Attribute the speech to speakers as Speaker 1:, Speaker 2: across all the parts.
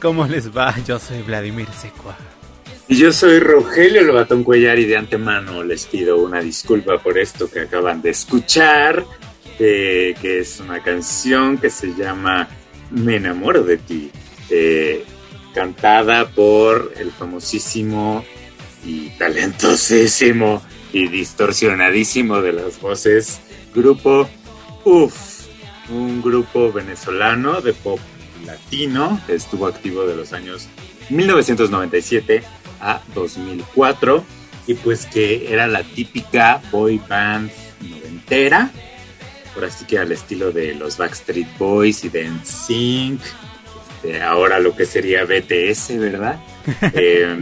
Speaker 1: ¿Cómo les va? Yo soy Vladimir Secua.
Speaker 2: Y yo soy Rogelio Lobatón Cuellar y de antemano les pido una disculpa por esto que acaban de escuchar, que es una canción que se llama Me enamoro de ti, eh, cantada por el famosísimo y talentosísimo y distorsionadísimo de las voces grupo UF, un grupo venezolano de pop latino estuvo activo de los años 1997 a 2004 y pues que era la típica boy band noventera, por así que al estilo de los Backstreet Boys y de NSYNC, este, ahora lo que sería BTS, ¿verdad? Eh,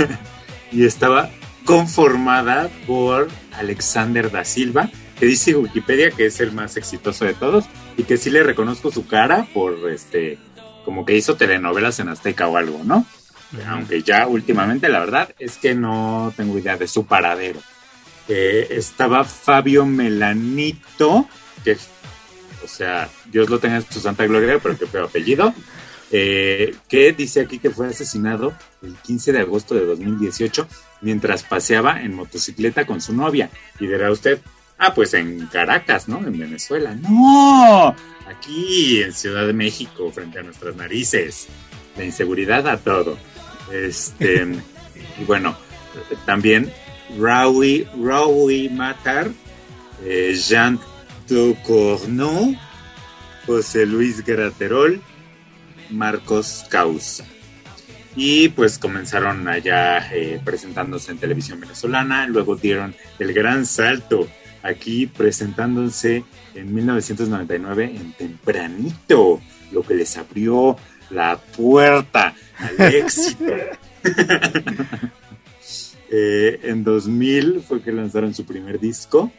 Speaker 2: y estaba conformada por Alexander da Silva, que dice Wikipedia que es el más exitoso de todos y que sí le reconozco su cara por este como que hizo telenovelas en Azteca o algo, ¿no? Aunque ya últimamente la verdad es que no tengo idea de su paradero. Eh, estaba Fabio Melanito, que, o sea, Dios lo tenga en su santa gloria, pero que fue apellido, eh, que dice aquí que fue asesinado el 15 de agosto de 2018 mientras paseaba en motocicleta con su novia. Y dirá usted, ah, pues en Caracas, ¿no? En Venezuela. No, aquí en Ciudad de México, frente a nuestras narices. La inseguridad a todo. Este, y bueno, también Raoui, Raoui Matar, eh, Jean Tocorno, José Luis Graterol, Marcos Causa. Y pues comenzaron allá eh, presentándose en televisión venezolana, luego dieron el gran salto aquí presentándose en 1999 en Tempranito, lo que les abrió la puerta al éxito. Eh, en 2000 fue que lanzaron su primer disco,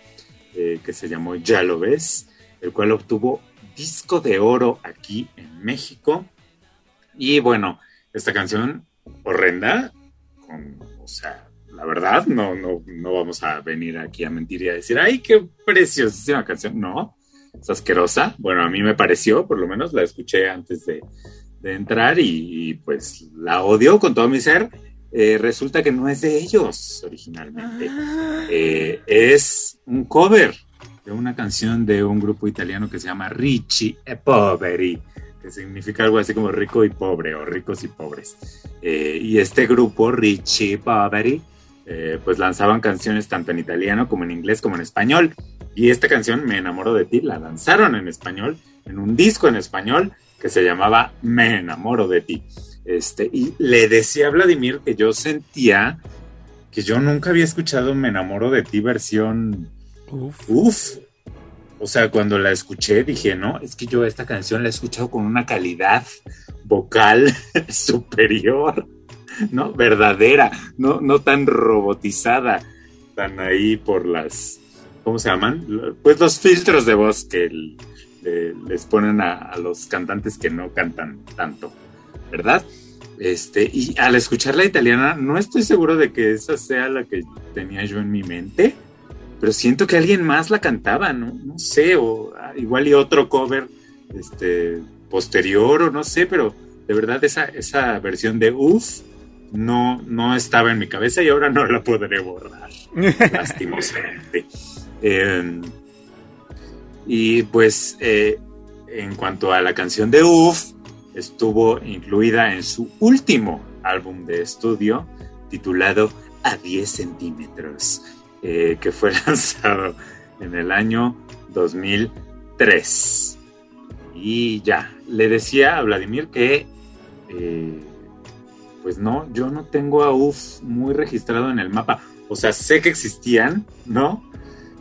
Speaker 2: eh, que se llamó Ya lo ves, el cual obtuvo disco de oro aquí en México. Y bueno, esta canción horrenda, con, o sea, la verdad, no, no, no vamos a venir aquí a mentir y a decir, ay, qué preciosísima canción. No, es asquerosa. Bueno, a mí me pareció, por lo menos la escuché antes de, de entrar y, y, pues la odio con todo mi ser. Eh, resulta que no es de ellos originalmente. Eh, es un cover de una canción de un grupo italiano que se llama Ricci e Poveri, que significa algo así como rico y pobre o ricos y pobres. Eh, y este grupo, Ricci e Poveri, eh, pues lanzaban canciones tanto en italiano como en inglés como en español. Y esta canción, Me enamoro de ti, la lanzaron en español, en un disco en español que se llamaba Me enamoro de ti. Este, y le decía a Vladimir que yo sentía que yo nunca había escuchado Me enamoro de ti versión uf. uf. O sea, cuando la escuché dije, no, es que yo esta canción la he escuchado con una calidad vocal superior, ¿no? Verdadera, no, no tan robotizada, tan ahí por las, ¿cómo se llaman? Pues los filtros de voz que les ponen a, a, los cantantes que no cantan tanto, ¿verdad? Este, y al escuchar la italiana, no estoy seguro de que esa sea la que tenía yo en mi mente, pero siento que alguien más la cantaba, ¿no? No sé, o igual y otro cover este, posterior, o no sé, pero de verdad esa, esa versión de Uff no, no estaba en mi cabeza y ahora no la podré borrar, lastimosamente. Eh, y pues eh, en cuanto a la canción de Uff, estuvo incluida en su último álbum de estudio titulado A 10 centímetros, eh, que fue lanzado en el año 2003. Y ya, le decía a Vladimir que eh, pues no, yo no tengo a UF muy registrado en el mapa. O sea, sé que existían, ¿no?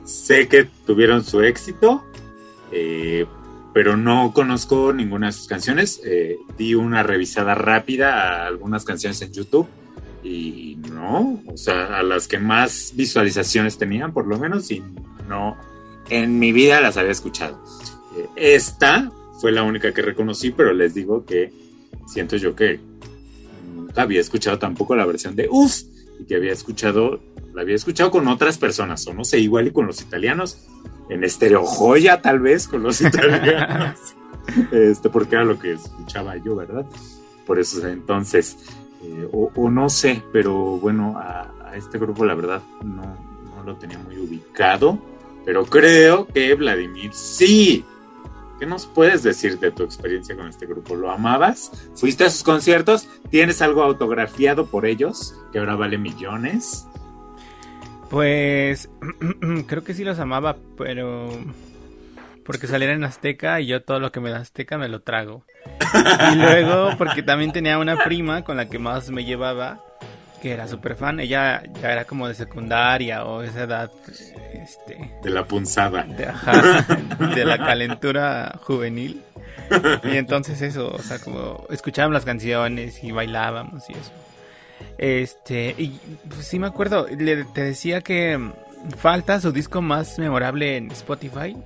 Speaker 2: Sé que tuvieron su éxito, eh, pero no conozco ninguna de sus canciones. Eh, di una revisada rápida a algunas canciones en YouTube y no, o sea, a las que más visualizaciones tenían, por lo menos, y no, en mi vida las había escuchado. Eh, esta fue la única que reconocí, pero les digo que siento yo que nunca había escuchado tampoco la versión de Uf y que había escuchado, la había escuchado con otras personas, o no sé, igual y con los italianos, en Estereo Joya tal vez con los italianos, este, porque era lo que escuchaba yo, ¿verdad? Por eso entonces, eh, o, no sé, pero bueno, a, a, este grupo la verdad no, no lo tenía muy ubicado, pero creo que Vladimir sí ¿Qué nos puedes decir de tu experiencia con este grupo? ¿Lo amabas? ¿Fuiste a sus conciertos? ¿Tienes algo autografiado por ellos que ahora vale millones?
Speaker 1: Pues creo que sí los amaba, pero porque salieron en Azteca y yo todo lo que me da Azteca me lo trago. Y luego porque también tenía una prima con la que más me llevaba que era súper fan. Ella ya era como de secundaria o esa edad. Este,
Speaker 2: de la punzada.
Speaker 1: De, la calentura juvenil. Y entonces eso, o sea, como escuchábamos las canciones y bailábamos y eso. Este, y pues sí me acuerdo, le, te decía que falta su disco más memorable en Spotify.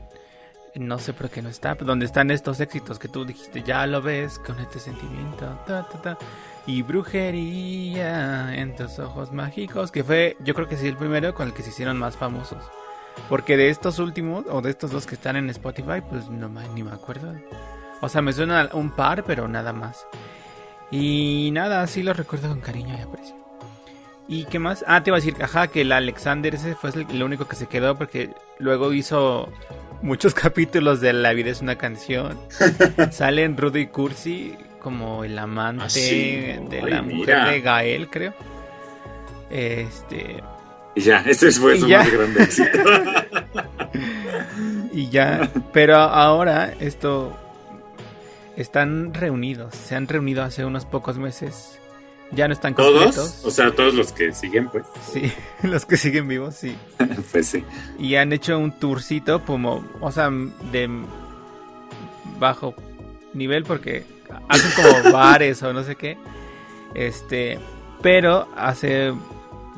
Speaker 1: No sé por qué no está, donde están estos éxitos que tú dijiste, ya lo ves con este sentimiento. Ta, ta, ta y Brujería en tus ojos mágicos, que fue yo creo que sí el primero con el que se hicieron más famosos. Porque de estos últimos, o de estos dos que están en Spotify, pues no ni me acuerdo. O sea, me suena un par, pero nada más. Y nada, sí lo recuerdo con cariño y aprecio. ¿Y qué más? Ah, te iba a decir, ajá, que el Alexander ese fue el, único que se quedó porque luego hizo muchos capítulos de La vida es una canción. Salen Rudy Cursi como el amante ah, de la mujer de Gael, creo. Este.
Speaker 2: Y ya, ese fue su más grande éxito.
Speaker 1: y ya, pero ahora esto están reunidos, se han reunido hace unos pocos meses. Ya no están completos.
Speaker 2: ¿Todos? O sea, todos los que siguen, pues.
Speaker 1: Sí, los que siguen vivos, sí.
Speaker 2: pues sí.
Speaker 1: Y han hecho un tourcito como, o sea, de bajo nivel porque hacen como bares o no sé qué. Este, pero hace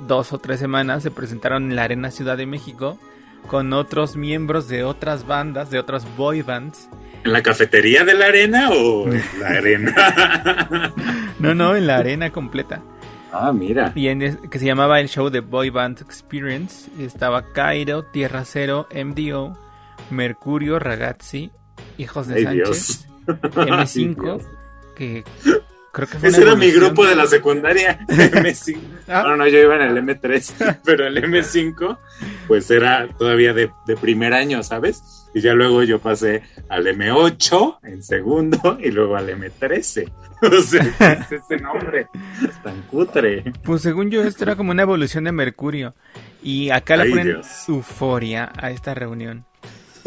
Speaker 1: dos o tres semanas se presentaron en la Arena Ciudad de México con otros miembros de otras bandas, de otras boy bands.
Speaker 2: ¿En la cafetería de la arena o en la arena?
Speaker 1: no, no, en la arena completa.
Speaker 2: Ah, mira.
Speaker 1: Y en, que se llamaba el show de Boy Band Experience. estaba Cairo, Tierra Cero, MDO, Mercurio, Ragazzi, Hijos de Sánchez. M5, que creo que fue
Speaker 2: Ese era mi grupo de la secundaria, M5. ¿Ah? No, no, yo iba en el M3, pero el M5, pues era todavía de, primer año, ¿sabes? Y ya luego yo pasé al M8 en segundo y luego al M13. O sea, es ese nombre tan cutre.
Speaker 1: Pues según yo, esto era como una evolución de Mercurio. Y acá le ponen euforia a esta reunión.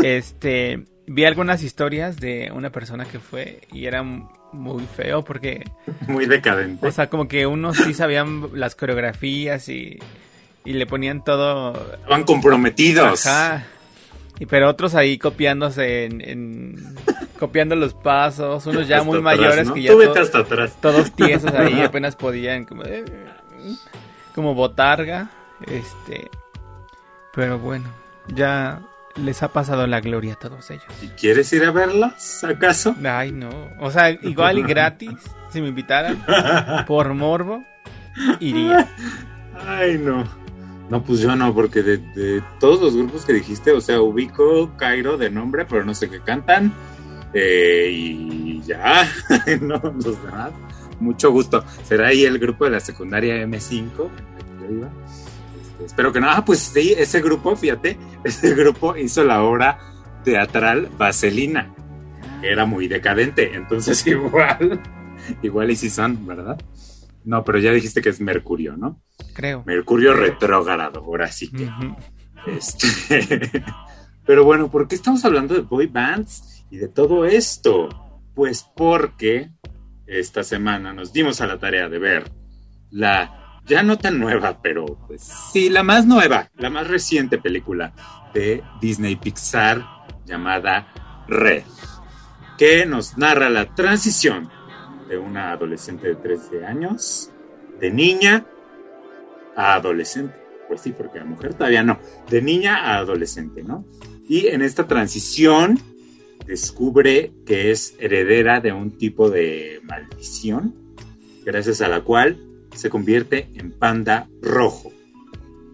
Speaker 1: Este, vi algunas historias de una persona que fue y era muy feo porque...
Speaker 2: Muy decadente.
Speaker 1: O sea, como que unos sí sabían las coreografías y, y le ponían todo...
Speaker 2: Estaban comprometidos.
Speaker 1: Ajá. Y, pero otros ahí copiándose en... copiando los pasos, unos ya muy mayores que ya
Speaker 2: hasta atrás.
Speaker 1: todos tiesos ahí apenas podían como, eh, como botarga, este, pero bueno, ya les ha pasado la gloria a todos ellos.
Speaker 2: ¿Y quieres ir a verlas, acaso?
Speaker 1: Ay, no. O sea, igual y gratis, si me invitaran, por morbo, iría.
Speaker 2: Ay, no. No, pues yo no, porque de, todos los grupos que dijiste, o sea, ubico Cairo de nombre, pero no sé qué cantan. Eh, y ya, no, los demás. Mucho gusto. Será ahí el grupo de la secundaria M5, yo iba espero que no. Ah, pues sí, ese grupo, fíjate, ese grupo hizo la obra teatral Vaselina. Era muy decadente, entonces igual, igual y si son, ¿verdad? No, pero ya dijiste que es Mercurio, ¿no?
Speaker 1: Creo.
Speaker 2: Mercurio retrógrado, ahora sí que. este... pero bueno, ¿por qué estamos hablando de boy bands y de todo esto? Pues porque esta semana nos dimos a la tarea de ver la ya no tan nueva, pero pues sí, la más nueva, la más reciente película de Disney Pixar llamada Red, que nos narra la transición de una adolescente de 13 años, de niña a adolescente. Pues sí, porque la mujer todavía no, de niña a adolescente, ¿no? Y en esta transición descubre que es heredera de un tipo de maldición, gracias a la cual se convierte en panda rojo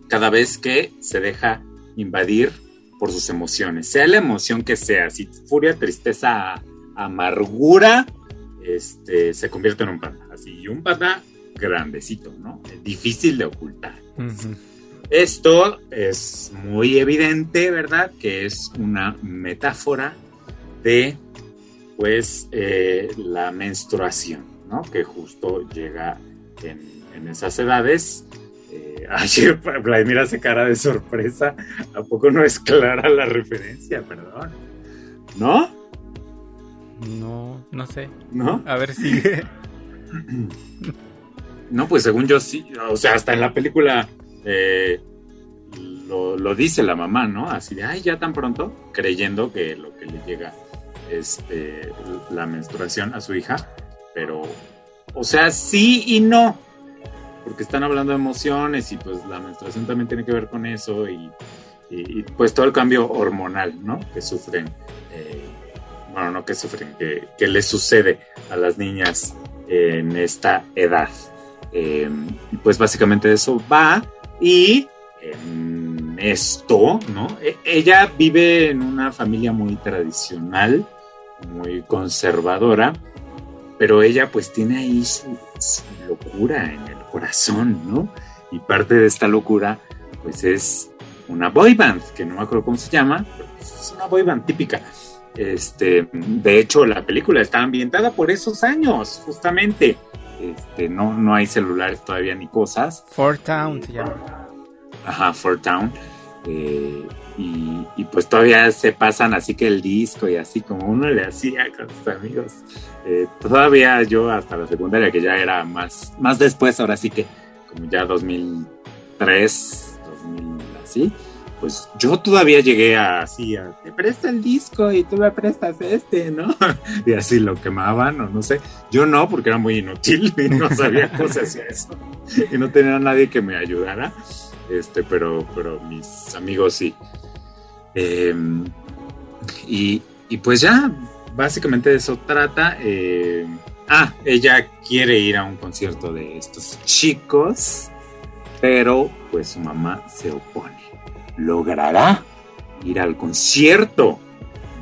Speaker 2: cada vez que se deja invadir por sus emociones, sea la emoción que sea, si furia, tristeza, amargura, este, se convierte en un panda, así, y un panda grandecito, ¿no? Difícil de ocultar. Esto es muy evidente, ¿verdad? Que es una metáfora de, pues, eh, la menstruación, ¿no? Que justo llega en, esas edades. Eh, ay, Vladimir hace cara de sorpresa. ¿A poco no es clara la referencia? Perdón. ¿No?
Speaker 1: No, no sé.
Speaker 2: ¿No?
Speaker 1: A ver, sigue.
Speaker 2: no, pues según yo sí. O sea, hasta en la película eh, lo, dice la mamá, ¿no? Así de, ay, ya tan pronto, creyendo que lo que le llega es este, la menstruación a su hija. Pero, o sea, sí y no. Porque están hablando de emociones y pues la menstruación también tiene que ver con eso y, pues todo el cambio hormonal, ¿no? Que sufren. Bueno, no que sufren, que, que les sucede a las niñas en esta edad. Eh, pues básicamente eso va y en esto, ¿no? E, ella vive en una familia muy tradicional, muy conservadora, pero ella pues tiene ahí su, locura en el corazón, ¿no? Y parte de esta locura pues es una boy que no me acuerdo cómo se llama, pero es una boy típica este, de hecho, la película está ambientada por esos años, justamente. Este, no, no hay celulares todavía ni cosas.
Speaker 1: Fort Town se llama.
Speaker 2: Ajá, Fort Town. Eh, y, pues todavía se pasan así que el disco y así como uno le hacía con sus amigos. Eh, todavía yo hasta la secundaria, que ya era más, más después, ahora sí que como ya 2003, 2000 así pues yo todavía llegué a, así a, te presta el disco y tú me prestas este, ¿no? Y así lo quemaban o no sé. Yo no, porque era muy inútil y no sabía se hacía eso. Y no tenía nadie que me ayudara. Este, pero, pero mis amigos sí. Em, y, pues ya, básicamente de eso trata. Em, ah, ella quiere ir a un concierto de estos chicos, pero pues su mamá se opone logrará ir al concierto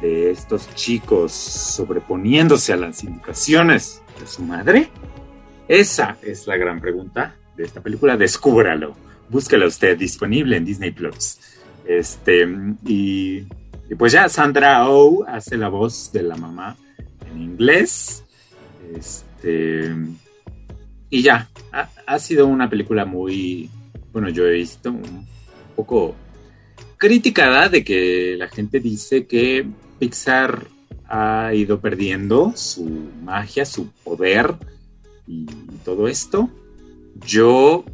Speaker 2: de estos chicos sobreponiéndose a las indicaciones de su madre? Esa es la gran pregunta de esta película. Descúbralo. Búsquela usted disponible en Disney Plus. Este, y, pues ya Sandra Oh hace la voz de la mamá en inglés. Este, y ya, ha, ha sido una película muy, bueno, yo he visto un poco criticada de que la gente dice que Pixar ha ido perdiendo su magia, su poder y todo esto. Yo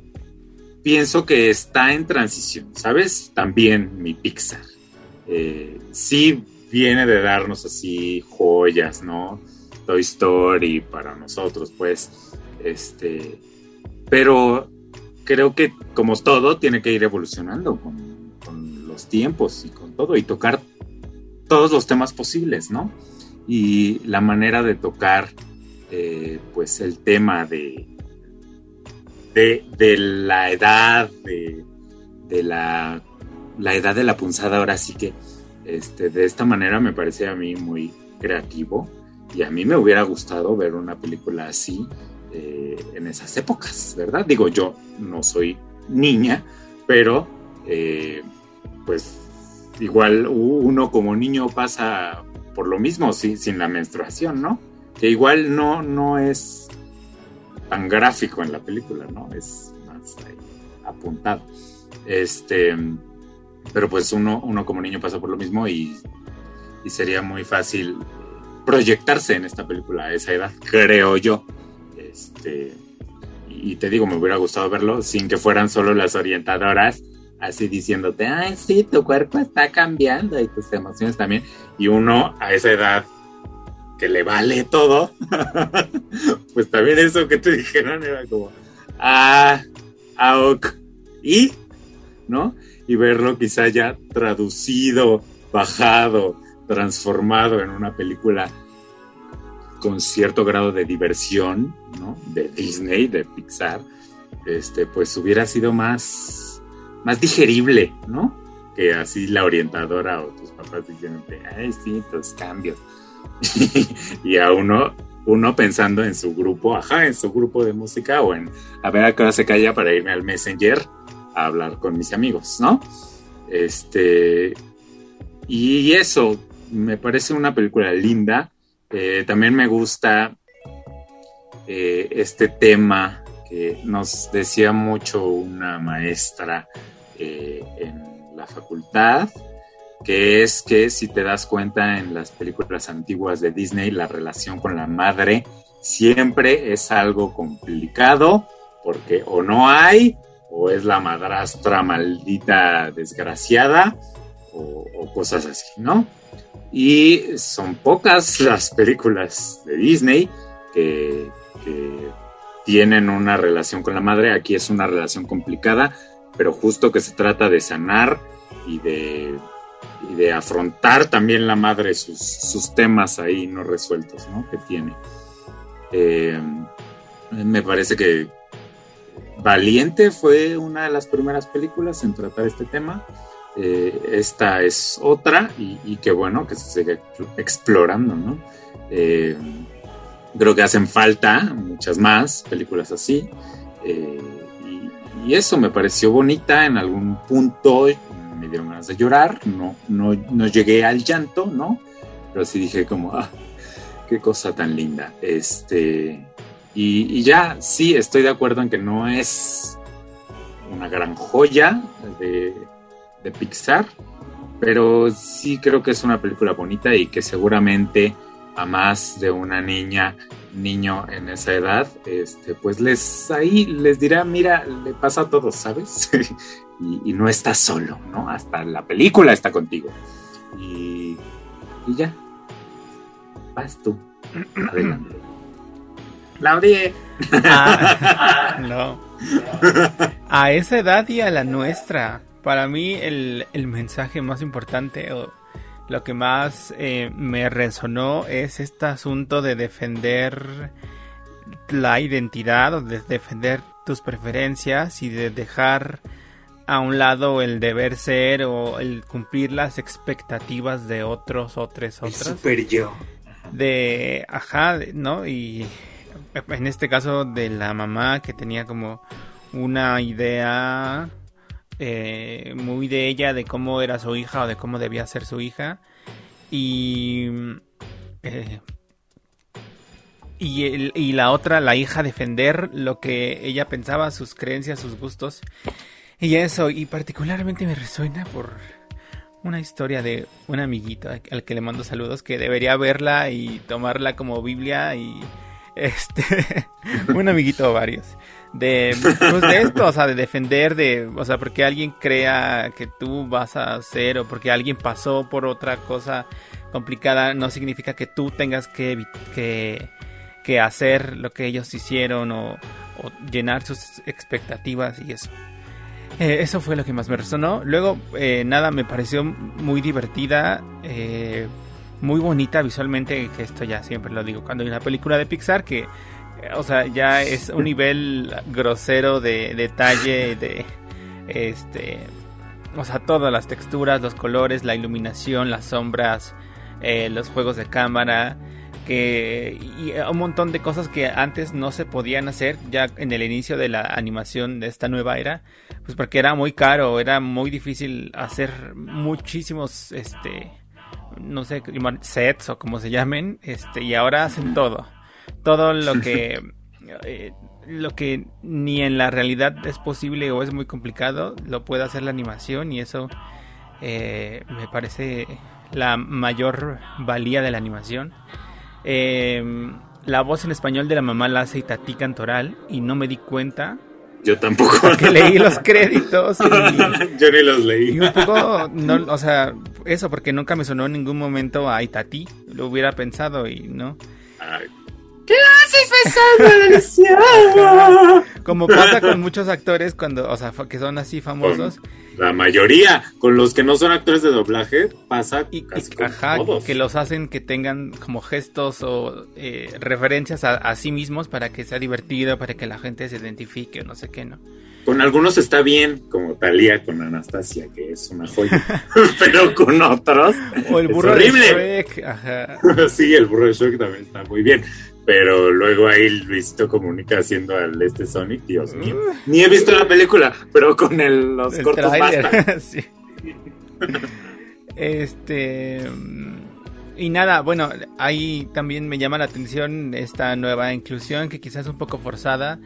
Speaker 2: pienso que está en transición, ¿sabes? También mi Pixar. Eh, sí viene de darnos así joyas, ¿no? Toy Story para nosotros, pues, este, pero creo que como todo tiene que ir evolucionando tiempos y con todo, y tocar todos los temas posibles, ¿no? Y la manera de tocar, eh, pues, el tema de, de, la edad, de, de la, la, edad de la punzada, ahora sí que, este, de esta manera me parece a mí muy creativo, y a mí me hubiera gustado ver una película así eh, en esas épocas, ¿verdad? Digo, yo no soy niña, pero eh, pues igual uno como niño pasa por lo mismo sin la menstruación, ¿no? Que igual no, no es tan gráfico en la película, ¿no? Es más apuntado. Este, pero pues uno, uno como niño pasa por lo mismo y, y sería muy fácil proyectarse en esta película a esa edad, creo yo. Este, y, te digo, me hubiera gustado verlo sin que fueran solo las orientadoras así diciéndote, ay, sí, tu cuerpo está cambiando y tus emociones también. Y uno a esa edad que le vale todo, pues también eso que te dijeron era como, ah, ah, ok. Y, ¿no? Y verlo quizá ya traducido, bajado, transformado en una película con cierto grado de diversión, ¿no? De Disney, de Pixar, este, pues hubiera sido más, más digerible, ¿no? Que así la orientadora o tus papás diciéndote, ay, sí, tus cambios. y a uno, uno pensando en su grupo, ajá, en su grupo de música o en a ver a qué hora se calla para irme al Messenger a hablar con mis amigos, ¿no? Este, y eso, me parece una película linda eh, también me gusta eh, este tema que nos decía mucho una maestra eh, en la facultad, que es que si te das cuenta en las películas antiguas de Disney, la relación con la madre siempre es algo complicado, porque o no hay, o es la madrastra maldita desgraciada, o cosas así, ¿no? Y son pocas las películas de Disney que, tienen una relación con la madre. Aquí es una relación complicada, pero justo que se trata de sanar y de, de afrontar también la madre sus, temas ahí no resueltos ¿no? que tiene. Eh, me parece que Valiente fue una de las primeras películas en tratar este tema. Eh, esta es otra y, qué bueno que se sigue explorando, ¿no? Eh, creo que hacen falta muchas más películas así. Y, eso me pareció bonita en algún punto, me dieron ganas de llorar, no, no, no llegué al llanto, ¿no? Pero sí dije como, ah, qué cosa tan linda. Este, y, y ya, sí, estoy de acuerdo en que no es una gran joya de de Pixar, pero sí creo que es una película bonita y que seguramente a más de una niña, niño en esa edad, este, pues les ahí les dirá, mira, le pasa a todos, ¿sabes? y, no estás solo, ¿no? Hasta la película está contigo. Y, y ya. Vas tú. Adelante. La odié.
Speaker 1: Ah, no. A esa edad y a la nuestra. Para mí el, mensaje más importante o lo que más eh, me resonó es este asunto de defender la identidad o de defender tus preferencias y de dejar a un lado el deber ser o el cumplir las expectativas de otros, otros, otras.
Speaker 2: super yo.
Speaker 1: De, ajá, ¿no? Y en este caso de la mamá que tenía como una idea eh, muy de ella, de cómo era su hija o de cómo debía ser su hija. Y... Eh, y, y, la otra, la hija, defender lo que ella pensaba, sus creencias, sus gustos. Y eso, y particularmente me resuena por una historia de un amiguito al que le mando saludos, que debería verla y tomarla como Biblia y este, un amiguito o varios de, pues de esto, o sea, de defender, de, o sea, porque alguien crea que tú vas a hacer o porque alguien pasó por otra cosa complicada, no significa que tú tengas que, que, que hacer lo que ellos hicieron o, llenar sus expectativas y eso. Eh, eso fue lo que más me resonó. Luego, eh, nada, me pareció muy divertida, eh, muy bonita visualmente, que esto ya siempre lo digo cuando hay una película de Pixar que o sea, ya es un nivel grosero de detalle, de este, o sea, todas las texturas, los colores, la iluminación, las sombras, eh, los juegos de cámara, que y un montón de cosas que antes no se podían hacer ya en el inicio de la animación de esta nueva era, pues porque era muy caro, era muy difícil hacer muchísimos, este, no sé, sets o como se llamen, este, y ahora hacen todo todo lo que eh, lo que ni en la realidad es posible o es muy complicado lo puede hacer la animación y eso eh, me parece la mayor valía de la animación eh, la voz en español de la mamá la hace Itatí Cantoral y no me di cuenta
Speaker 2: Yo tampoco.
Speaker 1: que leí los créditos y,
Speaker 2: Yo ni los leí.
Speaker 1: y un poco, no, o sea, eso porque nunca me sonó en ningún momento a Itatí, lo hubiera pensado y no.
Speaker 2: Ay,
Speaker 1: Como pasa con muchos actores cuando, o sea, que son así famosos
Speaker 2: La mayoría, con los que no son actores de doblaje, pasa
Speaker 1: y, y-
Speaker 2: casi con
Speaker 1: ajá,
Speaker 2: todos.
Speaker 1: que los hacen que tengan como gestos o eh, referencias a, a sí mismos para que sea divertido, para que la gente se identifique o no sé qué, ¿no?
Speaker 2: Con algunos está bien, como Talía con Anastasia, que es una joya. Pero con otros.
Speaker 1: O el
Speaker 2: es
Speaker 1: de
Speaker 2: horrible.
Speaker 1: Shrek, ajá.
Speaker 2: sí, el burro de Shrek también está muy bien. Pero luego ahí Luisito comunica haciendo al este Sonic, Dios mío. Ni he visto la película, pero con el- los
Speaker 1: El
Speaker 2: cortos basta.
Speaker 1: sí. Este. Y nada, bueno, ahí también me llama la atención esta nueva inclusión que quizás es un poco forzada.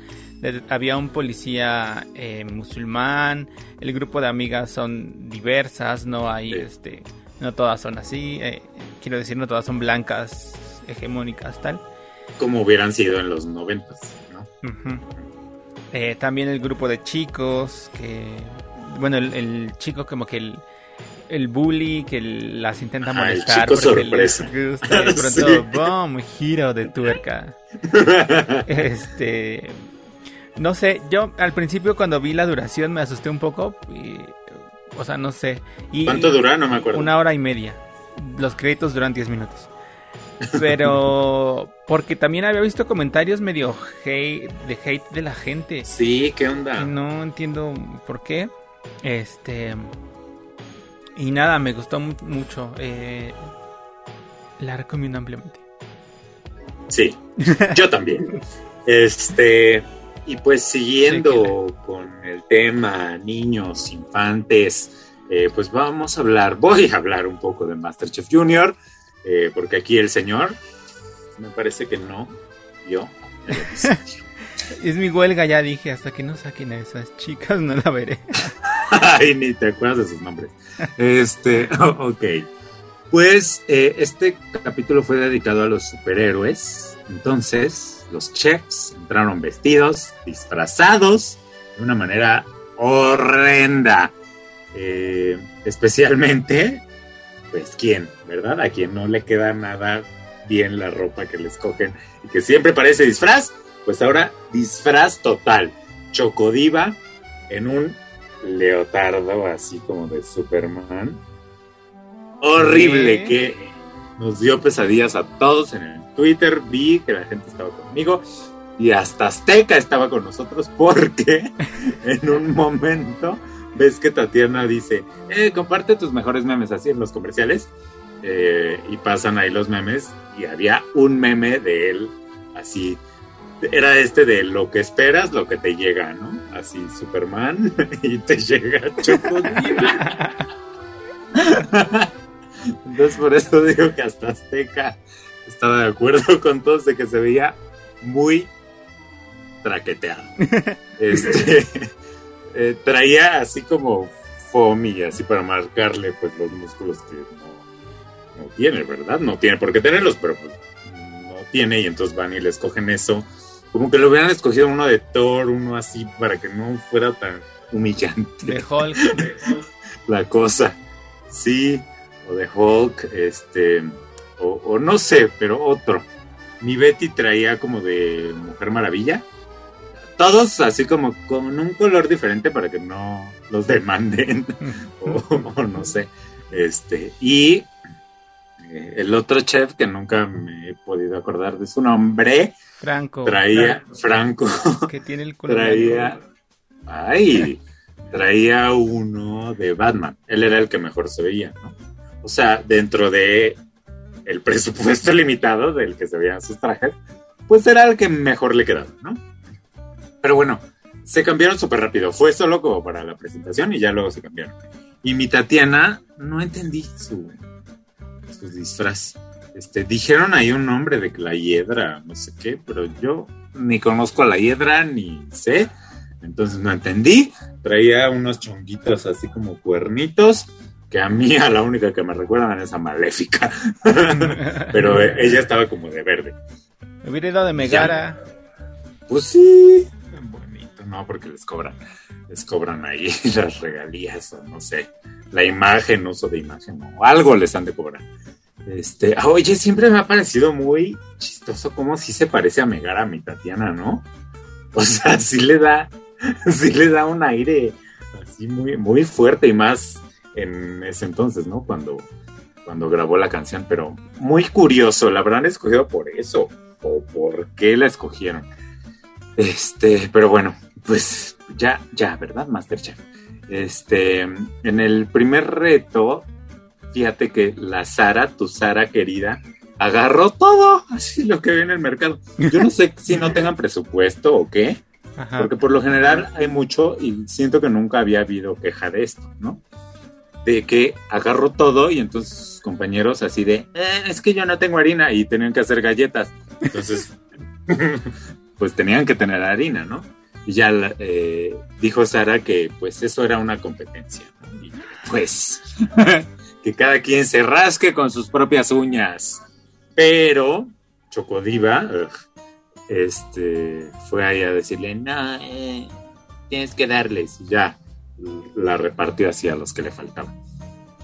Speaker 1: Había un policía eh, musulmán, el grupo de amigas son diversas, no hay,
Speaker 2: Sí.
Speaker 1: este, no todas son así, eh, quiero decir, no todas son blancas, hegemónicas, tal.
Speaker 2: Como hubieran sido en los noventas, ¿no?
Speaker 1: Eh, también el grupo de chicos que bueno el, el chico como que el, el bully que las intenta
Speaker 2: Ajá, el
Speaker 1: molestar
Speaker 2: chico
Speaker 1: porque
Speaker 2: sorpresa.
Speaker 1: les gusta y de pronto
Speaker 2: Sí.
Speaker 1: ¡bum! giro de tuerca este no sé yo al principio cuando vi la duración me asusté un poco y, o sea no sé y
Speaker 2: ¿Cuánto dura? No me acuerdo.
Speaker 1: una hora y media. Los créditos duran 10 minutos. Pero porque también había visto comentarios medio hate, de hate de la gente.
Speaker 2: Sí, ¿qué onda?
Speaker 1: no entiendo por qué. Este. Y nada, me gustó mu- mucho. eh, la recomiendo ampliamente.
Speaker 2: Sí, yo también. Este, y pues siguiendo con el tema niños, infantes, eh, pues vamos a hablar, voy a hablar un poco de Masterchef Junior, eh, porque aquí el señor, me parece que no, yo.
Speaker 1: Es mi huelga, ya dije. Hasta que no saquen a esas chicas, no la veré.
Speaker 2: Ay, ni te acuerdas de sus nombres. Este, ok. Pues eh, este capítulo fue dedicado a los superhéroes. Entonces, los chefs entraron vestidos, disfrazados, de una manera horrenda. Eh, especialmente, pues, ¿quién? ¿Verdad? A quien no le queda nada bien la ropa que les cogen y que siempre parece disfraz. Pues ahora, disfraz total. Chocodiva en un leotardo así como de Superman. Horrible que nos dio pesadillas a todos en el Twitter. Vi que la gente estaba conmigo y hasta Azteca estaba con nosotros porque en un momento ves que Tatiana dice, eh, comparte tus mejores memes así en los comerciales. Eh, y pasan ahí los memes y había un meme de él así era este de lo que esperas, lo que te llega, ¿no? Así Superman y te llega Chocodiva. Entonces por eso digo que hasta Azteca estaba de acuerdo con todos de que se veía muy traqueteado. Este eh, traía así como foamy, así para marcarle pues los músculos que no, no tiene, ¿verdad? No tiene por qué tenerlos, pero pues no tiene y entonces van y le escogen eso. Como que lo hubieran escogido uno de Thor, uno así, para que no fuera tan humillante
Speaker 1: De Hulk.
Speaker 2: la cosa. Sí, o de Hulk, este, o, o no sé, pero otro. Mi Betty traía como de Mujer Maravilla. Todos así como con un color diferente para que no los demanden. o, o no sé. Este, y eh, el otro chef que nunca me he podido acordar de su nombre,
Speaker 1: Franco.
Speaker 2: traía Franco.
Speaker 1: Que tiene el culo
Speaker 2: traía. Ay, traía uno de Batman. Él era el que mejor se veía, ¿no? O sea, dentro de el presupuesto limitado del que se veían sus trajes, pues era el que mejor le quedaba, ¿no? Pero bueno, se cambiaron súper rápido. Fue solo como para la presentación y ya luego se cambiaron. Y mi Tatiana, no entendí su, su disfraz. Este, dijeron ahí un nombre de la hiedra, no sé qué, pero yo ni conozco a la hiedra, ni sé. Entonces no entendí. Traía unos chonguitos así como cuernitos, que a mí a la única que me recuerdan es a Maléfica. pero ella estaba como de verde.
Speaker 1: Hubiera ido de Megara.
Speaker 2: Pues sí, no, porque les cobran, les cobran ahí las regalías o no sé, la imagen, uso de imagen o algo les han de cobrar. Este, ah, oye, siempre me ha parecido muy chistoso cómo sí se parece a Megara mi Tatiana, ¿no? O sea, sí le da, sí le da un aire así muy, muy fuerte y más en ese entonces, ¿no? Cuando, cuando grabó la canción, pero muy curioso, la habrán escogido por eso, o por qué la escogieron. Este, pero bueno, pues ya, ya, ¿verdad, Masterchef? Este, en el primer reto, fíjate que la Sara, tu Sara querida, agarró todo, así lo que ve en el mercado. Yo no sé si no tengan presupuesto o qué,
Speaker 1: Ajá.
Speaker 2: porque por lo general hay mucho y siento que nunca había habido queja de esto, ¿no? De que agarró todo y entonces sus compañeros así de, "Eh, es que yo no tengo harina y tenían que hacer galletas. Entonces, pues tenían que tener harina, ¿no? Ya eh, dijo Sara que pues eso era una competencia. Y, pues que cada quien se rasque con sus propias uñas. Pero Chocodiva este, fue ahí a decirle, no, eh, tienes que darles. Y ya la repartió hacia los que le faltaban.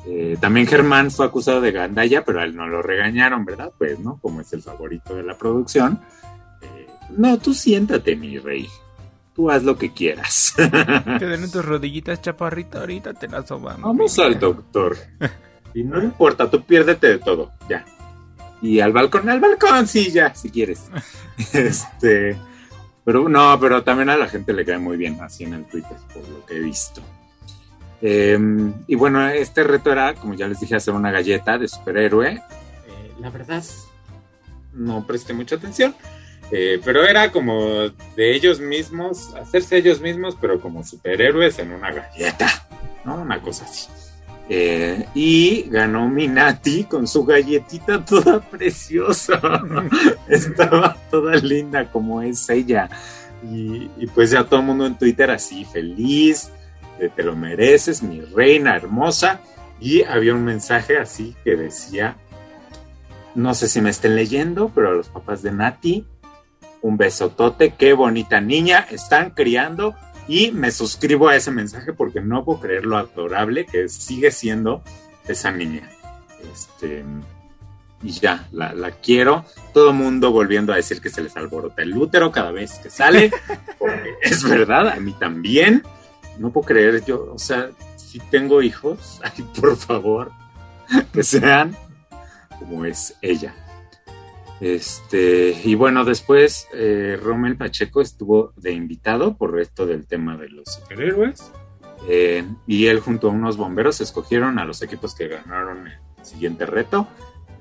Speaker 2: Eh, también Germán fue acusado de gandalla, pero a él no lo regañaron, ¿verdad? Pues, ¿no? Como es el favorito de la producción. No, tú siéntate, mi rey. Tú haz lo que quieras.
Speaker 1: Te den tus rodillitas, chaparrita, ahorita te las sobamos.
Speaker 2: Vamos al doctor. Y no importa, tú piérdete de todo, ya. Y al balcón, al balcón, sí, ya, si quieres. Este, pero no, pero también a la gente le cae muy bien así en el Twitter, por lo que he visto. Em, y bueno, este reto era, como ya les dije, hacer una galleta de superhéroe. Eh, la verdad, no presté mucha atención. Eh, pero era como de ellos mismos, hacerse ellos mismos, pero como superhéroes en una galleta, ¿no? Una cosa así. Eh, y ganó Minati con su galletita toda preciosa. Estaba toda linda como es ella. Y, y pues ya todo el mundo en Twitter así feliz, de te lo mereces, mi reina hermosa. Y había un mensaje así que decía, no sé si me estén leyendo, pero a los papás de Nati, un besotote, qué bonita niña, están criando y me suscribo a ese mensaje porque no puedo creer lo adorable que sigue siendo esa niña. Este, y ya, la, la quiero. Todo mundo volviendo a decir que se les alborota el útero cada vez que sale, porque es verdad, a mí también. No puedo creer, yo, o sea, si tengo hijos, ay, por favor, que sean como es ella. Este, y bueno, después eh, Rommel Pacheco estuvo de invitado por esto del tema de los superhéroes. Eh, y él junto a unos bomberos escogieron a los equipos que ganaron el siguiente reto.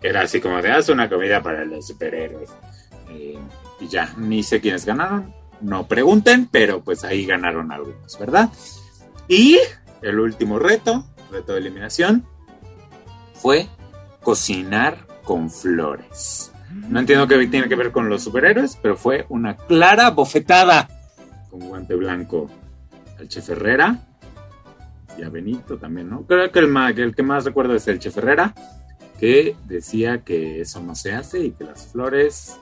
Speaker 2: Que era así como de haz una comida para los superhéroes. Eh, y ya, ni sé quiénes ganaron. No pregunten, pero pues ahí ganaron algunos, ¿verdad? Y el último reto, reto de eliminación, fue cocinar con flores. No entiendo qué tiene que ver con los superhéroes, pero fue una clara bofetada con guante blanco al Chef Herrera y a Benito también, ¿no? Creo que el, que el que más recuerdo es el Chef Herrera, que decía que eso no se hace y que las flores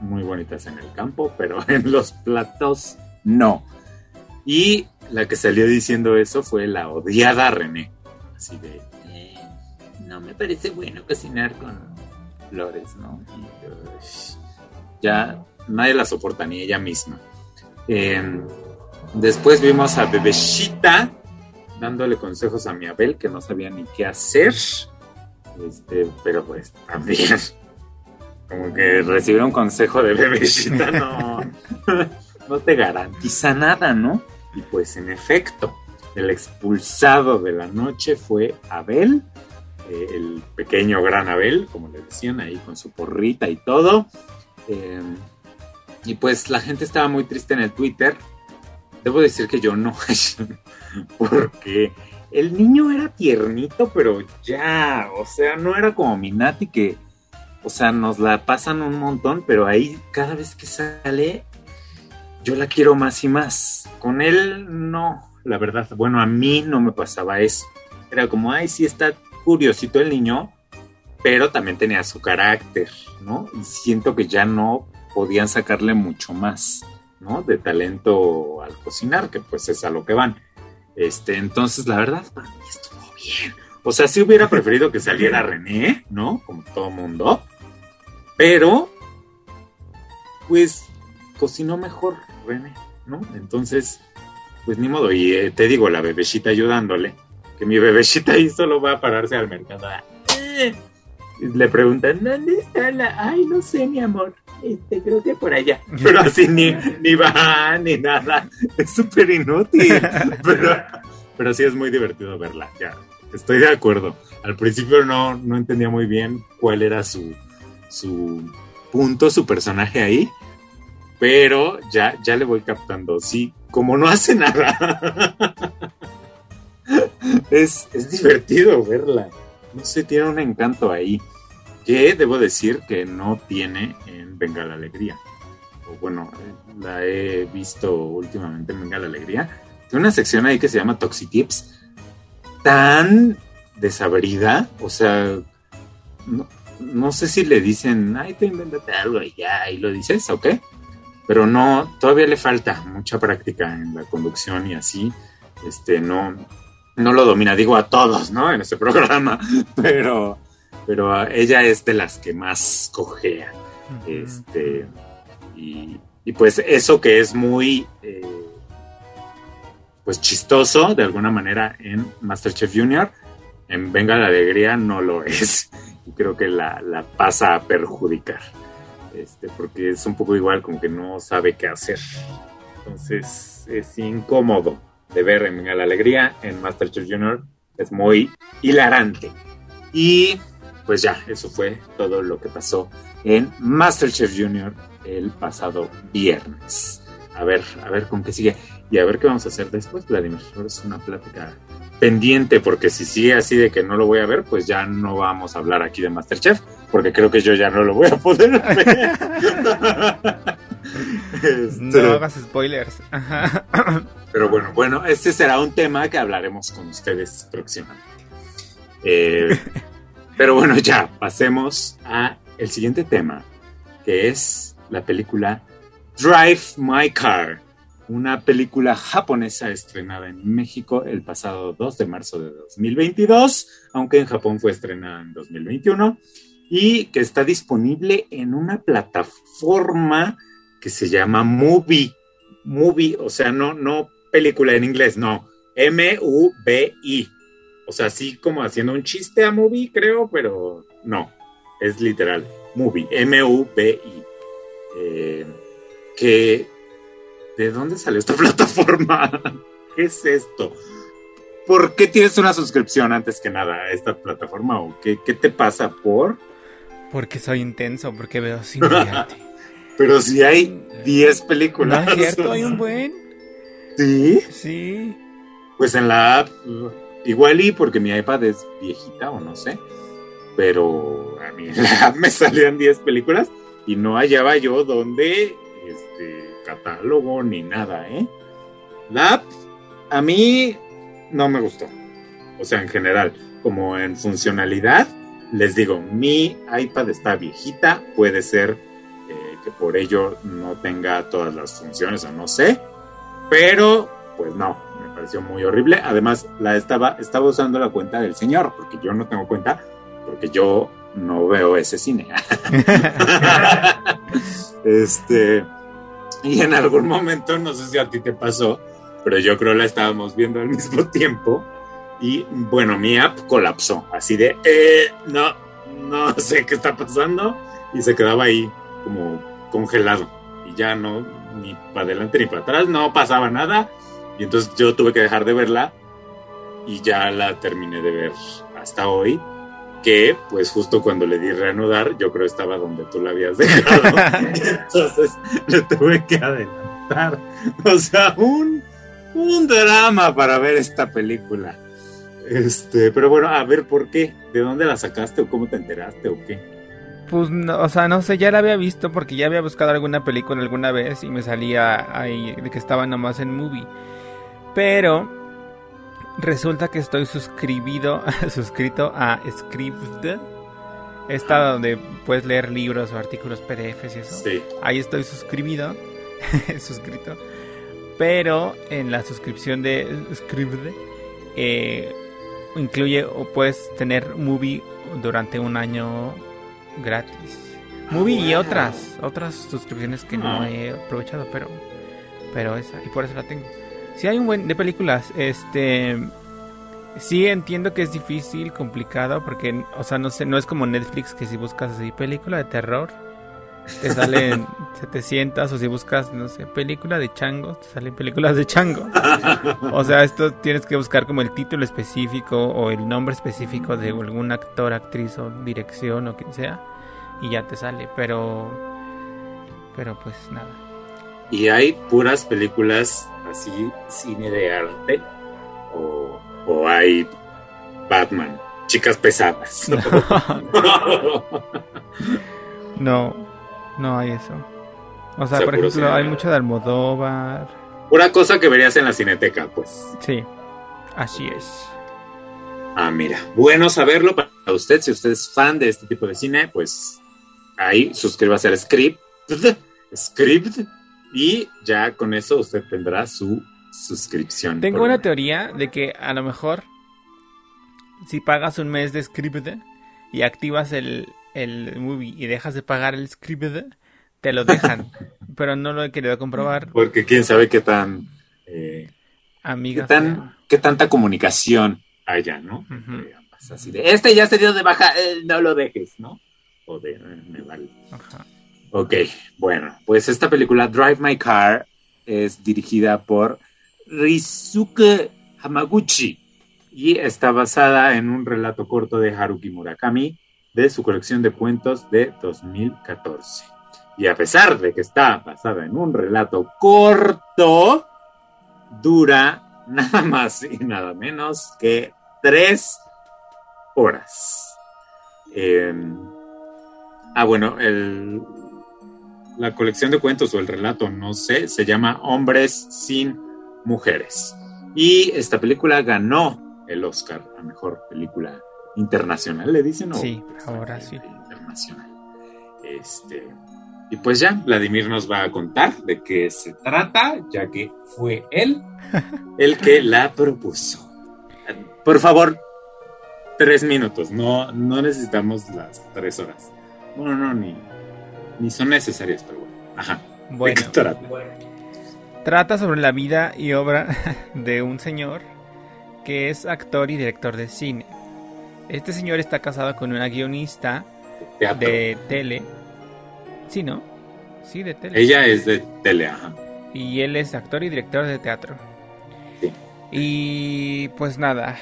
Speaker 2: muy bonitas en el campo, pero en los platos no. Y la que salió diciendo eso fue la odiada René, así de, "Eh, no me parece bueno cocinar con flores, ¿no? Y, ya nadie la soporta, ni ella misma. Eh, después vimos a Bebeshita dándole consejos a mi Abel, que no sabía ni qué hacer. Este, pero pues también, como que recibir un consejo de Bebeshita no, no te garantiza nada, ¿no? Y pues en efecto, el expulsado de la noche fue Abel eh, el pequeño gran Abel, como le decían ahí con su porrita y todo. Eh, y pues la gente estaba muy triste en el Twitter. Debo decir que yo no, porque el niño era tiernito, pero ya, o sea, no era como Minati que, o sea, nos la pasan un montón, pero ahí cada vez que sale, yo la quiero más y más. Con él no, la verdad, bueno, a mí no me pasaba eso. Era como, ay, sí está curiosito el niño, pero también tenía su carácter, ¿no? Y siento que ya no podían sacarle mucho más, ¿no? De talento al cocinar, que pues es a lo que van. Este, entonces, la verdad, para mí estuvo bien. O sea, sí hubiera preferido que saliera René, ¿no? Como todo mundo. Pero, pues, cocinó mejor René, ¿no? Entonces, pues ni modo. Y eh, te digo, la bebecita ayudándole, que mi bebecita ahí solo va a pararse al mercado. Le preguntan, ¿dónde está la? Ay, no sé, mi amor. Este, creo que por allá. Pero así ni, ni va ni nada. Es súper inútil. Pero, pero sí es muy divertido verla. Ya, estoy de acuerdo. Al principio no, no entendía muy bien cuál era su, su punto, su personaje ahí. Pero ya, ya le voy captando. Sí, como no hace nada. es, es divertido verla. No sé, tiene un encanto ahí. Que debo decir que no tiene en Venga la Alegría. O bueno, la he visto últimamente en Venga la Alegría. Tiene una sección ahí que se llama Toxitips. Tan desabrida. O sea, no, no sé si le dicen, ay, te invéntate algo y ya, y lo dices, ¿ok? Pero no, todavía le falta mucha práctica en la conducción y así. Este, no, no lo domina, digo a todos, ¿no? En este programa, pero, pero ella es de las que más cojea. Este, y, y pues eso que es muy, eh, pues chistoso de alguna manera en Masterchef Junior, en Venga la Alegría no lo es. Y creo que la, la pasa a perjudicar. Este, porque es un poco igual, como que no sabe qué hacer. Entonces es incómodo de ver en la alegría en Masterchef Junior. Es muy hilarante. Y pues ya, eso fue todo lo que pasó en Masterchef Junior el pasado viernes. A ver, a ver con qué sigue. Y a ver qué vamos a hacer después, Vladimir. Es una plática pendiente, porque si sigue así de que no lo voy a ver, pues ya no vamos a hablar aquí de Masterchef, porque creo que yo ya no lo voy a poder ver.
Speaker 1: Este, no hagas spoilers.
Speaker 2: Pero bueno, bueno, este será un tema que hablaremos con ustedes próximamente. Eh, pero bueno, ya pasemos a el siguiente tema, que es la película Drive My Car, una película japonesa estrenada en México el pasado 2 de marzo de 2022, aunque en Japón fue estrenada en 2021, y que está disponible en una plataforma que se llama Movie. Movie, o sea, no, no película en inglés, no. M-U-B-I. O sea, así como haciendo un chiste a movie, creo, pero no. Es literal. Movie. M-U-B-I. Eh, que. ¿De dónde salió esta plataforma? ¿Qué es esto? ¿Por qué tienes una suscripción antes que nada a esta plataforma? ¿O qué, qué te pasa por?
Speaker 1: Porque soy intenso, porque veo sin
Speaker 2: Pero si hay 10 películas.
Speaker 1: ¿No es cierto? ¿Hay un buen?
Speaker 2: ¿Sí?
Speaker 1: Sí.
Speaker 2: Pues en la app, igual y porque mi iPad es viejita o no sé, pero a mí en la app me salían 10 películas y no hallaba yo dónde, este, catálogo ni nada, ¿eh? La app a mí no me gustó. O sea, en general, como en funcionalidad, les digo, mi iPad está viejita, puede ser que por ello no tenga todas las funciones o no sé, pero pues no, me pareció muy horrible. Además, la estaba, estaba usando la cuenta del señor, porque yo no tengo cuenta, porque yo no veo ese cine. este, y en algún momento, no sé si a ti te pasó, pero yo creo la estábamos viendo al mismo tiempo. Y bueno, mi app colapsó, así de, eh, no, no sé qué está pasando. Y se quedaba ahí como congelado. Y ya no, ni para adelante ni para atrás, no pasaba nada. Y entonces yo tuve que dejar de verla y ya la terminé de ver hasta hoy. Que pues justo cuando le di reanudar, yo creo estaba donde tú la habías dejado. entonces le tuve que adelantar. O sea, un, un drama para ver esta película. Este, pero bueno, a ver por qué, de dónde la sacaste o cómo te enteraste o qué.
Speaker 1: Pues, no, o sea, no sé, ya la había visto porque ya había buscado alguna película alguna vez y me salía ahí de que estaba nomás en movie. Pero resulta que estoy suscribido, suscrito a Scribd, Esta donde puedes leer libros o artículos PDFs y eso.
Speaker 2: Sí.
Speaker 1: Ahí estoy suscribido, suscrito. Pero en la suscripción de Scribd eh, incluye o puedes tener Movie durante un año gratis. Movie y otras, otras suscripciones que no
Speaker 2: Ah.
Speaker 1: he aprovechado, pero pero esa y por eso la tengo. Si hay un buen de películas, este sí entiendo que es difícil, complicado porque o sea, no sé, no es como Netflix que si buscas así película de terror te salen 700 o si buscas, no sé, película de changos, te salen películas de chango. O sea, esto tienes que buscar como el título específico o el nombre específico de algún actor, actriz o dirección o quien sea y ya te sale, pero pero pues nada.
Speaker 2: Y hay puras películas así, cine de arte, o, o hay Batman, chicas pesadas.
Speaker 1: No, no hay eso. O sea, por ejemplo, hay mucho de Almodóvar.
Speaker 2: Pura cosa que verías en la cineteca, pues.
Speaker 1: Sí, así es.
Speaker 2: Ah, mira, bueno saberlo para usted, si usted es fan de este tipo de cine, pues ahí suscríbase al script, script, y ya con eso usted tendrá su suscripción.
Speaker 1: Tengo una teoría de que a lo mejor si pagas un mes de script y activas el, el movie y dejas de pagar el script, te lo dejan. pero no lo he querido comprobar,
Speaker 2: Porque quién sabe qué tan, eh, qué,
Speaker 1: amiga.
Speaker 2: tan qué tanta comunicación haya, ¿no? Eh, pues así de, este ya se dio de baja, eh, no lo dejes, ¿no? O de, eh, me vale.
Speaker 1: Ajá.
Speaker 2: Ok, bueno, pues esta película Drive My Car es dirigida por Rizuke Hamaguchi y está basada en un relato corto de Haruki Murakami de su colección de cuentos de 2014. Y a pesar de que está basada en un relato corto, dura nada más y nada menos que tres horas. Eh, ah, bueno, el, la colección de cuentos o el relato, no sé, se llama Hombres sin Mujeres. Y esta película ganó el Oscar a Mejor Película Internacional, ¿le dicen? ¿O
Speaker 1: Sí, ahora sí.
Speaker 2: Internacional. Este, y pues ya, Vladimir nos va a contar de qué se trata, ya que fue él el que la propuso. Por favor, tres minutos, no, no necesitamos las tres horas. Bueno, no, ni, ni son necesarias, pero bueno. Ajá. ¿De
Speaker 1: Bueno,
Speaker 2: qué trata?
Speaker 1: trata sobre la vida y obra de un señor que es actor y director de cine. Este señor está casado con una guionista
Speaker 2: Teatro.
Speaker 1: de tele. Sí, ¿no? Sí, de tele.
Speaker 2: Ella es de tele, ajá.
Speaker 1: Y él es actor y director de teatro.
Speaker 2: Sí.
Speaker 1: Y pues nada,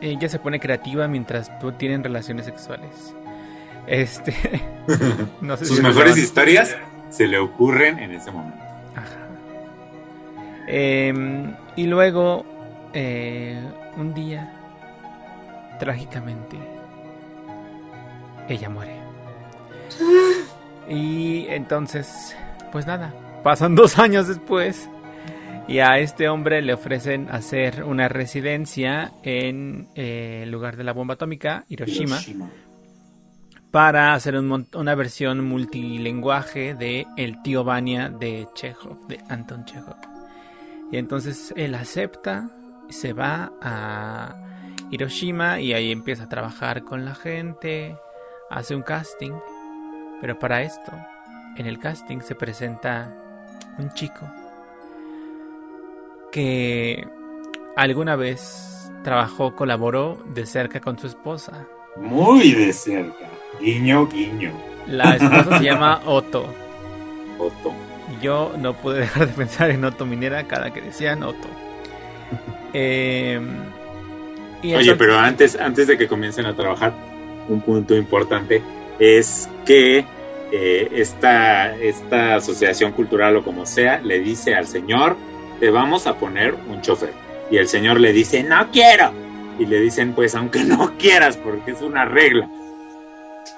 Speaker 1: ella se pone creativa mientras tú tienen relaciones sexuales. Este, no sé
Speaker 2: Sus
Speaker 1: si
Speaker 2: mejores historias se le ocurren en ese momento.
Speaker 1: Ajá. Em, y luego, eh, un día, trágicamente, ella muere. Y entonces, pues nada, pasan dos años después y a este hombre le ofrecen hacer una residencia en eh, el lugar de la bomba atómica, Hiroshima, para hacer un una versión multilinguaje de El tío Vania de Chekhov, de Anton Chekhov. Y entonces él acepta, se va a Hiroshima y ahí empieza a trabajar con la gente, hace un casting. Pero para esto, en el casting se presenta un chico que alguna vez trabajó, colaboró de cerca con su esposa.
Speaker 2: Muy de cerca. Guiño, guiño.
Speaker 1: La esposa se llama Otto.
Speaker 2: Otto.
Speaker 1: Yo no pude dejar de pensar en Otto Minera cada que decían Otto. Eh, y
Speaker 2: Oye,
Speaker 1: entonces-
Speaker 2: pero antes, antes de que comiencen a trabajar, un punto importante es que eh, esta, esta asociación cultural o como sea le dice al señor, te vamos a poner un chofer. Y el señor le dice, no quiero. Y le dicen, pues aunque no quieras, porque es una regla.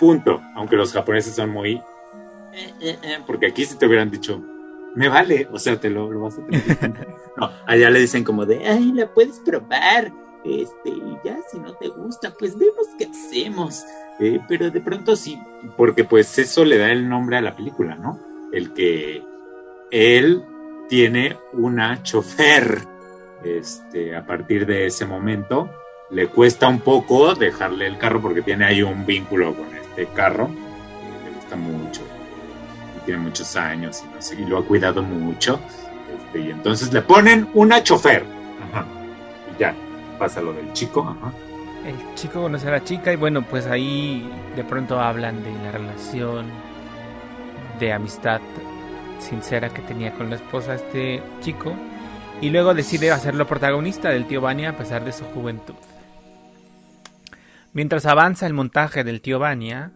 Speaker 2: Punto. Aunque los japoneses son muy... eh, eh, eh, porque aquí si te hubieran dicho, me vale, o sea, te lo, lo vas a tener. no, allá le dicen como de, ay, la puedes probar. Este, y ya si no te gusta, pues vemos qué hacemos. eh, pero de pronto sí, porque pues eso le da el nombre a la película, ¿no? El que él tiene una chofer, este, a partir de ese momento, le cuesta un poco dejarle el carro porque tiene ahí un vínculo con este carro, le gusta mucho, tiene muchos años y lo ha cuidado mucho, este, y entonces le ponen una chofer, Ajá. y ya, pasa lo del chico.
Speaker 1: El chico conoce a la chica y bueno, pues ahí de pronto hablan de la relación de amistad sincera que tenía con la esposa este chico y luego decide hacerlo protagonista del tío Vania a pesar de su juventud. Mientras avanza el montaje del tío Vania,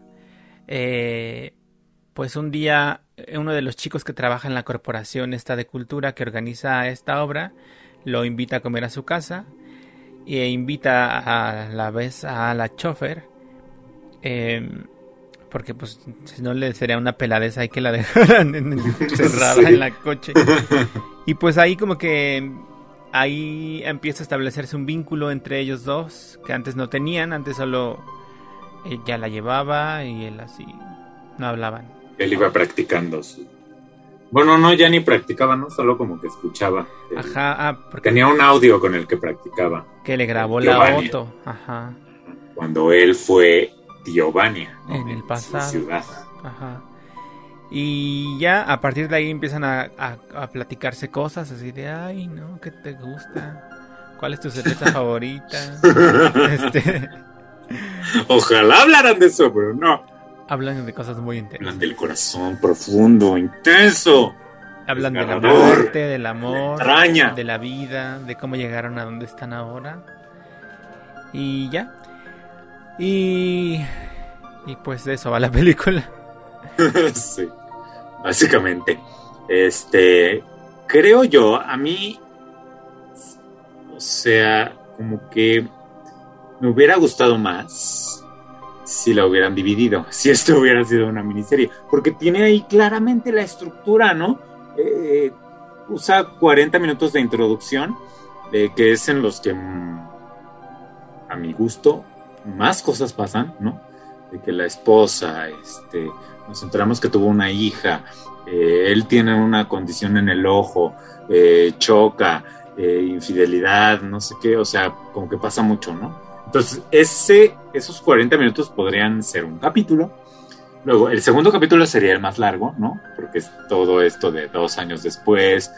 Speaker 1: eh, pues un día uno de los chicos que trabaja en la corporación esta de cultura que organiza esta obra lo invita a comer a su casa e invita a la vez a la chofer eh, porque pues si no le sería una peladeza hay que la dejaran encerrada sí. en la coche y pues ahí como que ahí empieza a establecerse un vínculo entre ellos dos que antes no tenían antes solo ella la llevaba y él así no hablaban
Speaker 2: él iba practicando su bueno, no, ya ni practicaba, ¿no? Solo como que escuchaba.
Speaker 1: Ajá, ah, porque
Speaker 2: tenía un audio con el que practicaba.
Speaker 1: Que le grabó la auto, ajá.
Speaker 2: Cuando él fue Giovannia.
Speaker 1: ¿no? En el pasado.
Speaker 2: Su ciudad.
Speaker 1: Ajá. Y ya a partir de ahí empiezan a, a, a, platicarse cosas así de, ay, ¿no? ¿Qué te gusta? ¿Cuál es tu cerveza favorita? este...
Speaker 2: Ojalá hablaran de eso, pero no.
Speaker 1: Hablan de cosas muy intensas.
Speaker 2: Hablan del corazón profundo, intenso.
Speaker 1: Hablan de la muerte, del amor, de la vida, de cómo llegaron a donde están ahora. Y ya. Y. Y pues de eso va la película.
Speaker 2: sí, básicamente. Este. Creo yo, a mí. O sea, como que me hubiera gustado más si la hubieran dividido, si esto hubiera sido una miniserie, porque tiene ahí claramente la estructura, ¿no? Eh, usa 40 minutos de introducción, eh, que es en los que, mm, a mi gusto, más cosas pasan, ¿no? De que la esposa, este, nos enteramos que tuvo una hija, eh, él tiene una condición en el ojo, eh, choca, infidelidad, no sé qué, o sea, como que pasa mucho, ¿no? Entonces, ese, esos 40 minutos podrían ser un capítulo. Luego, el segundo capítulo sería el más largo, ¿no? Porque es todo esto de dos años después,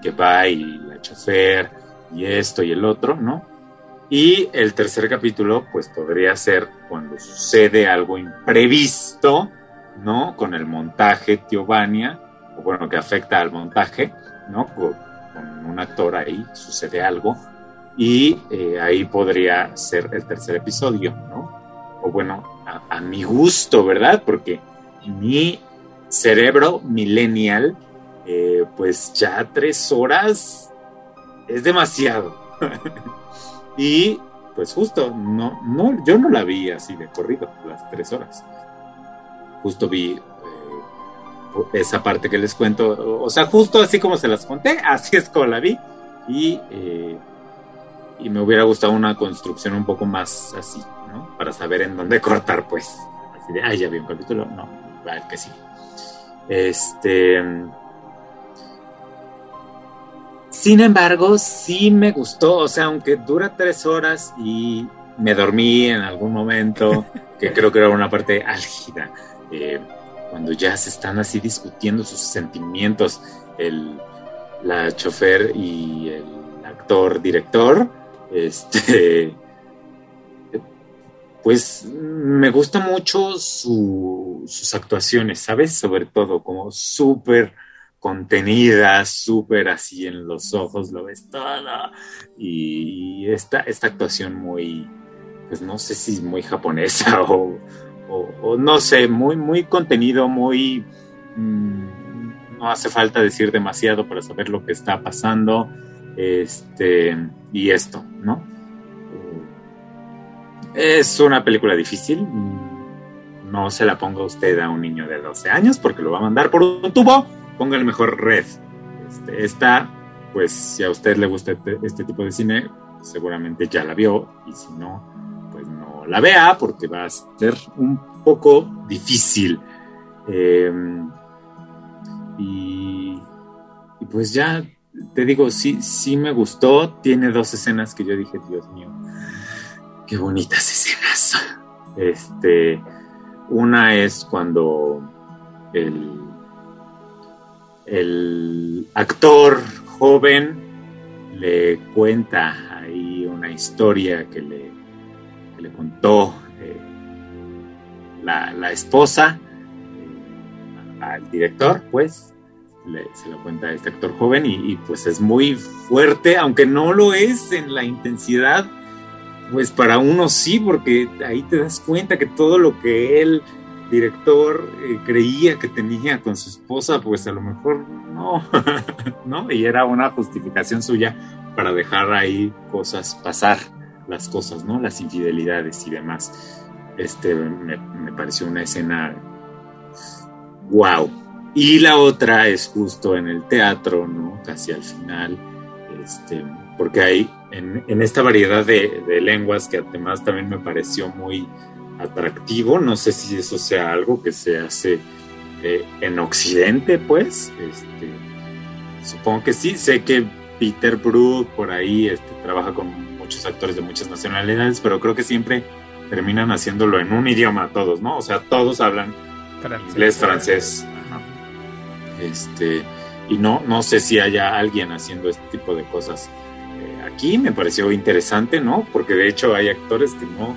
Speaker 2: que va y la chofer, y esto y el otro, ¿no? Y el tercer capítulo, pues podría ser cuando sucede algo imprevisto, ¿no? Con el montaje Tiovania, o bueno, que afecta al montaje, ¿no? Con, con un actor ahí sucede algo y eh, ahí podría ser el tercer episodio, ¿no? O bueno, a, a, mi gusto, ¿verdad? Porque mi cerebro millennial, eh, pues ya tres horas es demasiado. y pues justo, no, no, yo no la vi así de corrido, las tres horas. Justo vi eh, esa parte que les cuento, o sea, justo así como se las conté, así es como la vi. Y eh, y me hubiera gustado una construcción un poco más así, ¿no? Para saber en dónde cortar, pues. Así de, ay, ya vi un capítulo. No, va que sí. Este. Sin embargo, sí me gustó, o sea, aunque dura tres horas y me dormí en algún momento, que creo que era una parte álgida, eh, cuando ya se están así discutiendo sus sentimientos, el, la chofer y el actor director, este, pues me gusta mucho su, sus actuaciones, ¿sabes? Sobre todo como súper contenidas, súper así en los ojos, lo ves todo. Y esta, esta actuación muy, pues no sé si muy japonesa o, no sé, muy, muy contenido, muy... Mmm, no hace falta decir demasiado para saber lo que está pasando. Este y esto, ¿no? Es una película difícil. No se la ponga usted a un niño de 12 años porque lo va a mandar por un tubo. Ponga el mejor red. Este, esta, pues si a usted le gusta este, este tipo de cine, seguramente ya la vio. Y si no, pues no la vea porque va a ser un poco difícil. Em, y, pues ya te digo, sí, sí me gustó. Tiene dos escenas que yo dije, Dios mío, qué bonitas escenas. Este, una es cuando el, el actor joven le cuenta ahí una historia que le, le contó eh, la, esposa eh, al director, pues, se lo cuenta este actor joven y, y, pues es muy fuerte, aunque no lo es en la intensidad, pues para uno sí, porque ahí te das cuenta que todo lo que él director eh, creía que tenía con su esposa, pues a lo mejor no, ¿no? Y era una justificación suya para dejar ahí cosas pasar, las cosas, ¿no? Las infidelidades y demás. Este me, pareció una escena wow. Y la otra es justo en el teatro, ¿no? Casi al final, este, porque hay en, en esta variedad de, de lenguas que además también me pareció muy atractivo. No sé si eso sea algo que se hace eh, en Occidente, pues. Este, supongo que sí. Sé que Peter Brook por ahí este, trabaja con muchos actores de muchas nacionalidades, pero creo que siempre terminan haciéndolo en un idioma todos, ¿no? O sea, todos hablan inglés, francés. Este, y no, no sé si haya alguien haciendo este tipo de cosas eh, aquí. Me pareció interesante, ¿no? Porque de hecho hay actores que no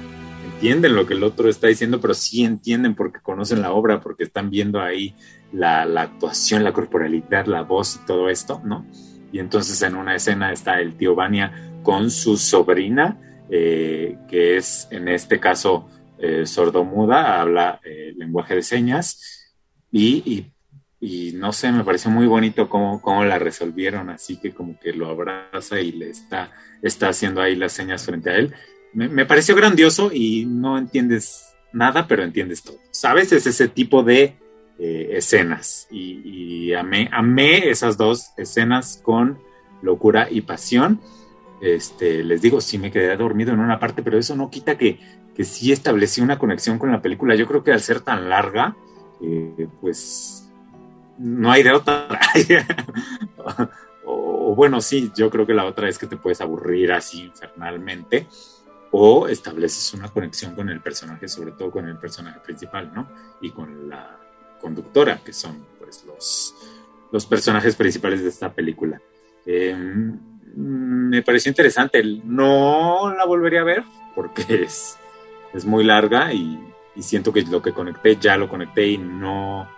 Speaker 2: entienden lo que el otro está diciendo, pero sí entienden porque conocen la obra, porque están viendo ahí la, actuación, la corporalidad, la voz y todo esto, ¿no? Y entonces en una escena está el tío Vania con su sobrina, eh, que es en este caso eh, sordomuda, habla eh, lenguaje de señas, y, no sé, me pareció muy bonito cómo, cómo, la resolvieron, así que como que lo abraza y le está, está haciendo ahí las señas frente a él me, pareció grandioso y no entiendes nada, pero entiendes todo. ¿Sabes? Es ese tipo de eh, escenas. Y, amé, amé, esas dos escenas con locura y pasión. Este, les digo, sí me quedé dormido en una parte, pero eso no quita que, que sí establecí una conexión con la película. Yo creo que al ser tan larga, eh, pues no hay de otra. o, bueno, sí, yo creo que la otra es que te puedes aburrir así infernalmente o estableces una conexión con el personaje, sobre todo con el personaje principal, ¿no? Y con la conductora, que son pues los, los personajes principales de esta película. Em, me pareció interesante, no la volvería a ver porque es, es muy larga y, y, siento que lo que conecté ya lo conecté y no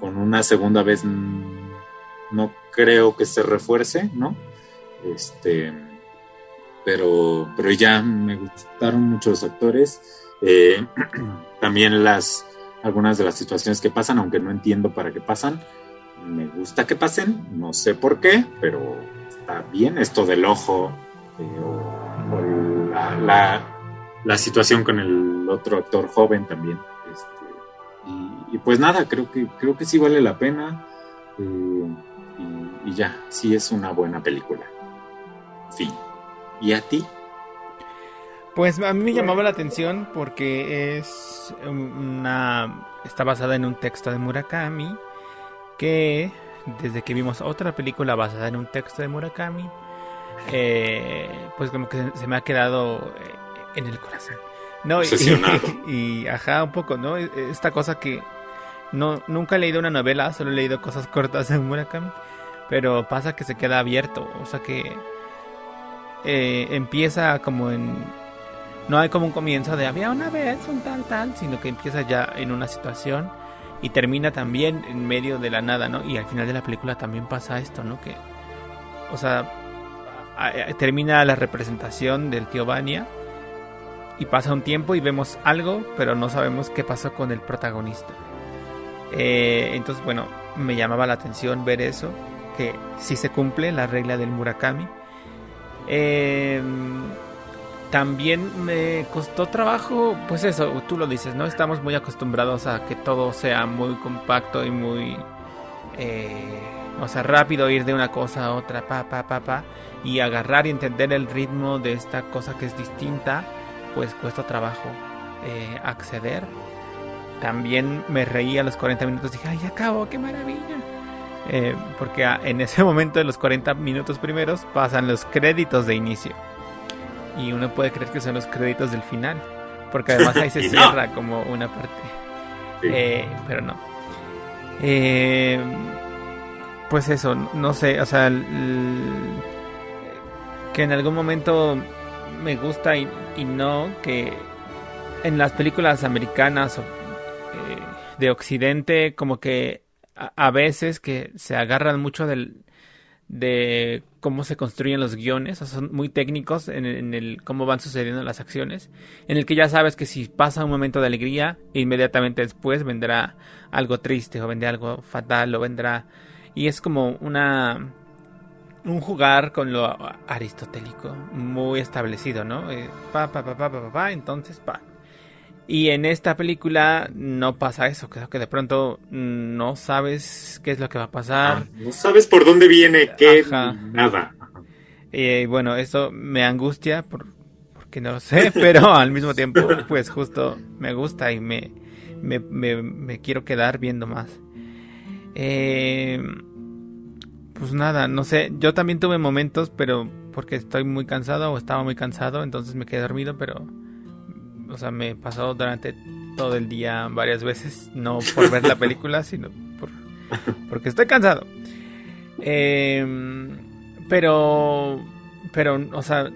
Speaker 2: con una segunda vez no creo que se refuerce, ¿no? Este pero, pero ya me gustaron mucho los actores. Eh, también las, algunas de las situaciones que pasan, aunque no entiendo para qué pasan. Me gusta que pasen, no sé por qué, pero está bien esto del ojo eh, o, la, la, situación con el otro actor joven también. Y, pues nada, creo que, creo que sí vale la pena. Eh, y, y ya, sí es una buena película. Fin. ¿Y a ti?
Speaker 1: Pues a mí me llamaba la atención porque es una está basada en un texto de Murakami que desde que vimos otra película basada en un texto de Murakami eh, pues como que se me ha quedado eh, en el corazón. No, y, y, ajá, un poco, ¿no? E, esta cosa que no nunca he leído una novela, solo he leído cosas cortas de Murakami, pero pasa que se queda abierto, o sea que eh, empieza como en... No hay como un comienzo de había una vez un tal tal, sino que empieza ya en una situación y termina también en medio de la nada, ¿no? Y al final de la película también pasa esto, ¿no? Que, o sea, termina la representación del tío Vania y pasa un tiempo y vemos algo, pero no sabemos qué pasó con el protagonista. Eh, entonces, bueno, me llamaba la atención ver eso, que si se cumple la regla del Murakami, eh, también me costó trabajo, pues eso, tú lo dices, ¿no? Estamos muy acostumbrados a que todo sea muy compacto y muy, eh, o sea, rápido ir de una cosa a otra, pa, pa, pa, pa, y agarrar y entender el ritmo de esta cosa que es distinta, pues cuesta trabajo eh, acceder. También me reí a los 40 minutos, dije, ay, acabo, qué maravilla. Eh, porque a- en ese momento, de los 40 minutos primeros, pasan los créditos de inicio. Y uno puede creer que son los créditos del final. Porque además ahí se
Speaker 2: no.
Speaker 1: cierra como una parte.
Speaker 2: Sí.
Speaker 1: Eh, pero no. Eh, pues eso, no sé, o sea, el- que en algún momento me gusta y, y no, que en las películas americanas o, eh, de Occidente, como que a, veces que se agarran mucho del, de cómo se construyen los guiones, o son muy técnicos en, el cómo van sucediendo las acciones, en el que ya sabes que si pasa un momento de alegría, inmediatamente después vendrá algo triste o vendrá algo fatal o vendrá y es como una un jugar con lo aristotélico muy establecido, ¿no? Eh, pa pa pa pa pa, pa, entonces pa. Y en esta película no pasa eso, creo que de pronto no sabes qué es lo que va a pasar.
Speaker 2: Ah, no sabes por dónde viene, qué,
Speaker 1: Ajá.
Speaker 2: nada.
Speaker 1: Y bueno, eso me angustia por, porque no lo sé, pero al mismo tiempo, pues justo me gusta y me, me, me- me quiero quedar viendo más. Eh, pues nada, no sé, yo también tuve momentos, pero porque estoy muy cansado o estaba muy cansado, entonces me quedé dormido, pero, o sea, me pasó durante todo el día varias veces, no por ver la película, sino por, porque estoy cansado. Eh, pero, pero, o sea,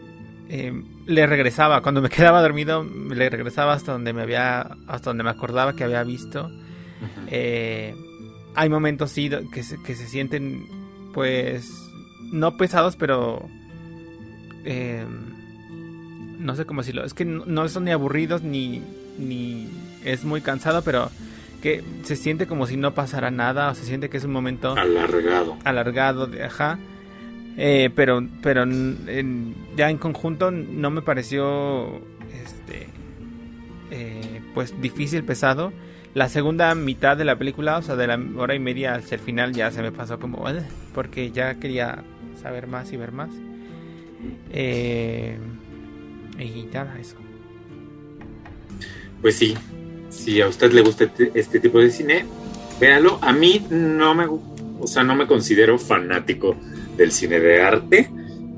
Speaker 1: eh, le regresaba, cuando me quedaba dormido, le regresaba hasta donde me había, hasta donde me acordaba que había visto. Eh, hay momentos sí que se, que se sienten pues no pesados pero eh, no sé cómo decirlo es que no, no son ni aburridos ni ni es muy cansado pero que se siente como si no pasara nada o se siente que es un momento
Speaker 2: Alargado.
Speaker 1: alargado de ajá. Eh, pero pero en- ya en conjunto no me pareció este eh, pues difícil pesado. La segunda mitad de la película o sea de la hora y media hacia el final ya se me pasó como porque ya quería saber más y ver más. Eh, y nada eso
Speaker 2: Pues sí, si a usted le gusta este, este tipo de cine, véalo. A mí no me, o sea, no me considero fanático del cine de arte.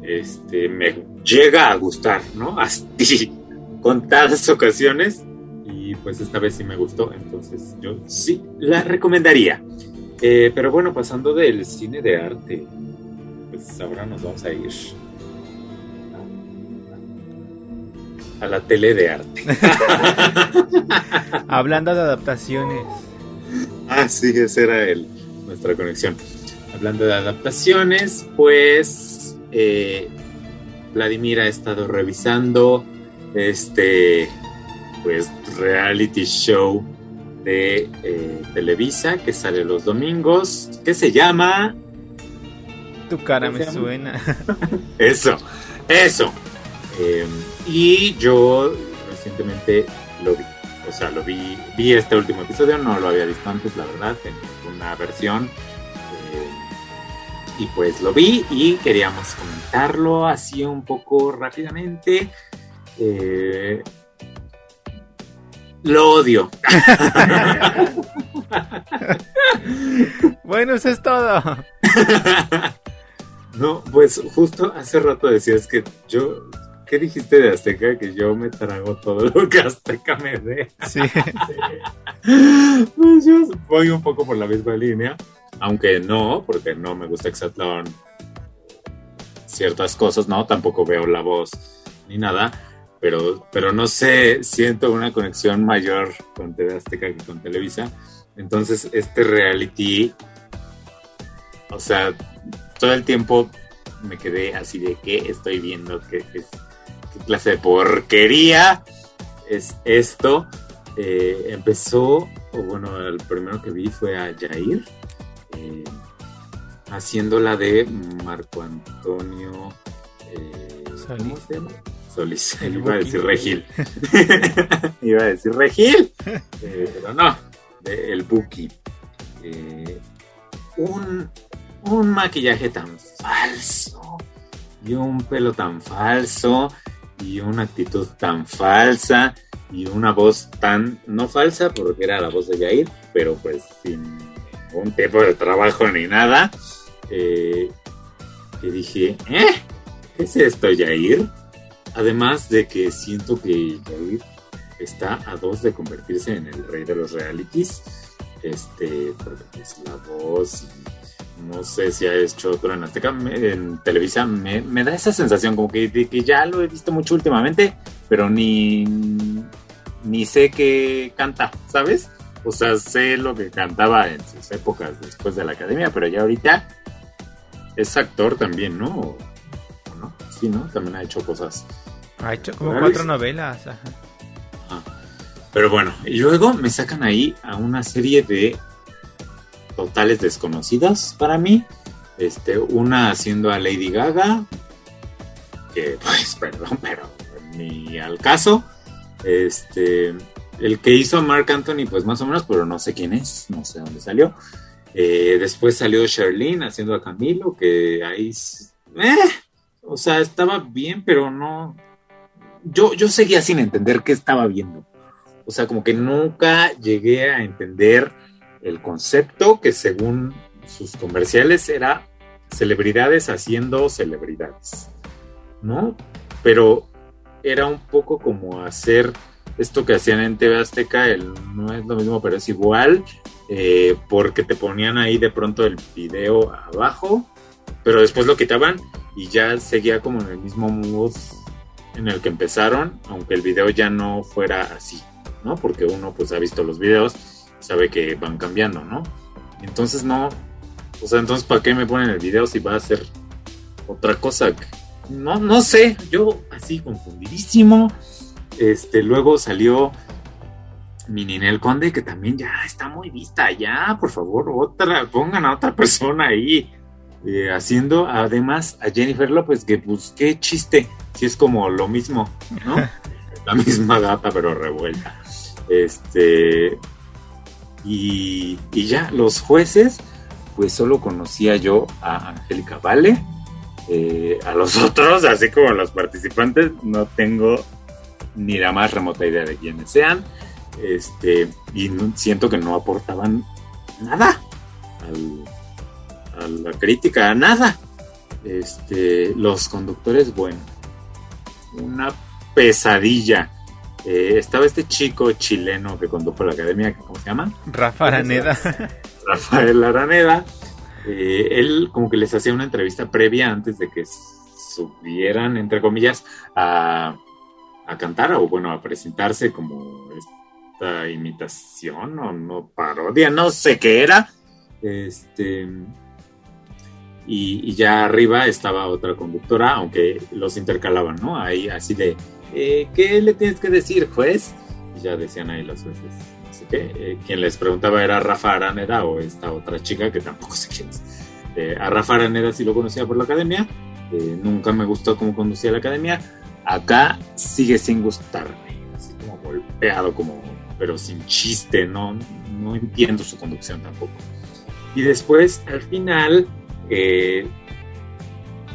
Speaker 2: Este, me llega a gustar, ¿no? Así, contadas ocasiones. Y pues esta vez sí me gustó, entonces yo sí la recomendaría. Eh, pero bueno, pasando del cine de arte, pues ahora nos vamos a ir a la tele de arte.
Speaker 1: hablando de adaptaciones
Speaker 2: Ah, sí, esa era el, nuestra conexión. Hablando de adaptaciones, pues eh, Vladimir ha estado revisando este pues reality show de eh, Televisa que sale los domingos, que se llama
Speaker 1: tu cara
Speaker 2: ¿Cómo
Speaker 1: me
Speaker 2: llama?
Speaker 1: suena
Speaker 2: Eso, eso. Eh, y yo recientemente lo vi. O sea, lo vi, vi este último episodio, no lo había visto antes, la verdad, en una versión. Eh, y pues lo vi y queríamos comentarlo así un poco rápidamente. Eh, lo odio.
Speaker 1: bueno eso es todo
Speaker 2: No, pues justo hace rato decías que yo, ¿qué dijiste de Azteca? Que yo me trago todo lo que Azteca me dé.
Speaker 1: sí
Speaker 2: Pues yo voy un poco por la misma línea, aunque no, porque no me gusta Exatlón ciertas cosas, no, tampoco veo la voz ni nada, pero, pero no sé, siento una conexión mayor con TV Azteca que con Televisa. Entonces, este reality, o sea, todo el tiempo me quedé así de que estoy viendo, qué, qué, qué clase de porquería es esto. Eh, empezó, o bueno, el primero que vi fue a Jair, eh, haciendo la de Marco Antonio. eh, ¿Cómo se llama? Solís.
Speaker 1: El
Speaker 2: Iba a decir Regil. Iba a decir Regil, pero no, de el Buki. Eh, un, un maquillaje tan falso y un pelo tan falso y una actitud tan falsa y una voz tan, no falsa porque era la voz de Jair, pero pues sin ningún tipo de trabajo ni nada, eh, que dije, ¿eh? ¿Qué es esto, Jair? Además de que siento que Jair está a dos de convertirse en el rey de los realities, este, porque es la voz y no sé si ha hecho otro en Azteca, en Televisa, me, da esa sensación como que, que ya lo he visto mucho últimamente, pero ni, ni sé qué canta, ¿sabes? O sea, sé lo que cantaba en sus épocas después de la academia, pero ya ahorita es actor también, ¿no? ¿O no? Sí, ¿no? También ha hecho cosas.
Speaker 1: Ha hecho como cuatro novelas. Ajá.
Speaker 2: Pero bueno, y luego me sacan ahí a una serie de totales desconocidas para mí. Este, una haciendo a Lady Gaga, que pues, perdón, pero ni al caso. Este, el que hizo a Mark Anthony, pues más o menos, pero no sé quién es, no sé dónde salió. Eh, después salió Sherlyn haciendo a Camilo, que ahí, eh, o sea, estaba bien, pero no. Yo, yo seguía sin entender qué estaba viendo. O sea, como que nunca llegué a entender el concepto que según sus comerciales era celebridades haciendo celebridades, ¿no? Pero era un poco como hacer esto que hacían en TV Azteca, el, no es lo mismo, pero es igual, eh, porque te ponían ahí de pronto el video abajo, pero después lo quitaban y ya seguía como en el mismo mood en el que empezaron, aunque el video ya no fuera así, ¿no? Porque uno pues ha visto los videos sabe que van cambiando, ¿no? Entonces no, o sea, entonces ¿para qué me ponen el video si va a ser otra cosa? No, no sé, yo así confundidísimo. Este, luego salió mi Ninel Conde, que también ya está muy vista, ya, por favor, otra, pongan a otra persona ahí. Eh, haciendo además a Jennifer López, que pues qué chiste, si es como lo mismo, ¿no? La misma gata, pero revuelta. Este, y, ya, los jueces, pues solo conocía yo a Angélica Vale. Eh, a los otros, así como a los participantes, no tengo ni la más remota idea de quiénes sean. Este, y siento que no aportaban nada a la crítica, nada. Este, los conductores, bueno, una pesadilla. Eh, estaba este chico chileno que condujo la academia, ¿cómo se llama?
Speaker 1: Rafa Araneda.
Speaker 2: Rafael Araneda. Eh, él como que les hacía una entrevista previa antes de que subieran, entre comillas, a, cantar o bueno, a presentarse como esta imitación o no parodia, no sé qué era. Este, y, y, ya arriba estaba otra conductora, aunque los intercalaban, ¿no? Ahí así de, eh, ¿qué le tienes que decir, juez? Y ya decían ahí los jueces, sé qué. Eh, quien les preguntaba era Rafa Araneda o esta otra chica que tampoco sé quién es. Eh, a Rafa Araneda sí lo conocía por la academia, nunca me gustó cómo conducía la academia. Acá sigue sin gustarme, así como golpeado, como, pero sin chiste, no, no entiendo su conducción tampoco. Y después, al final,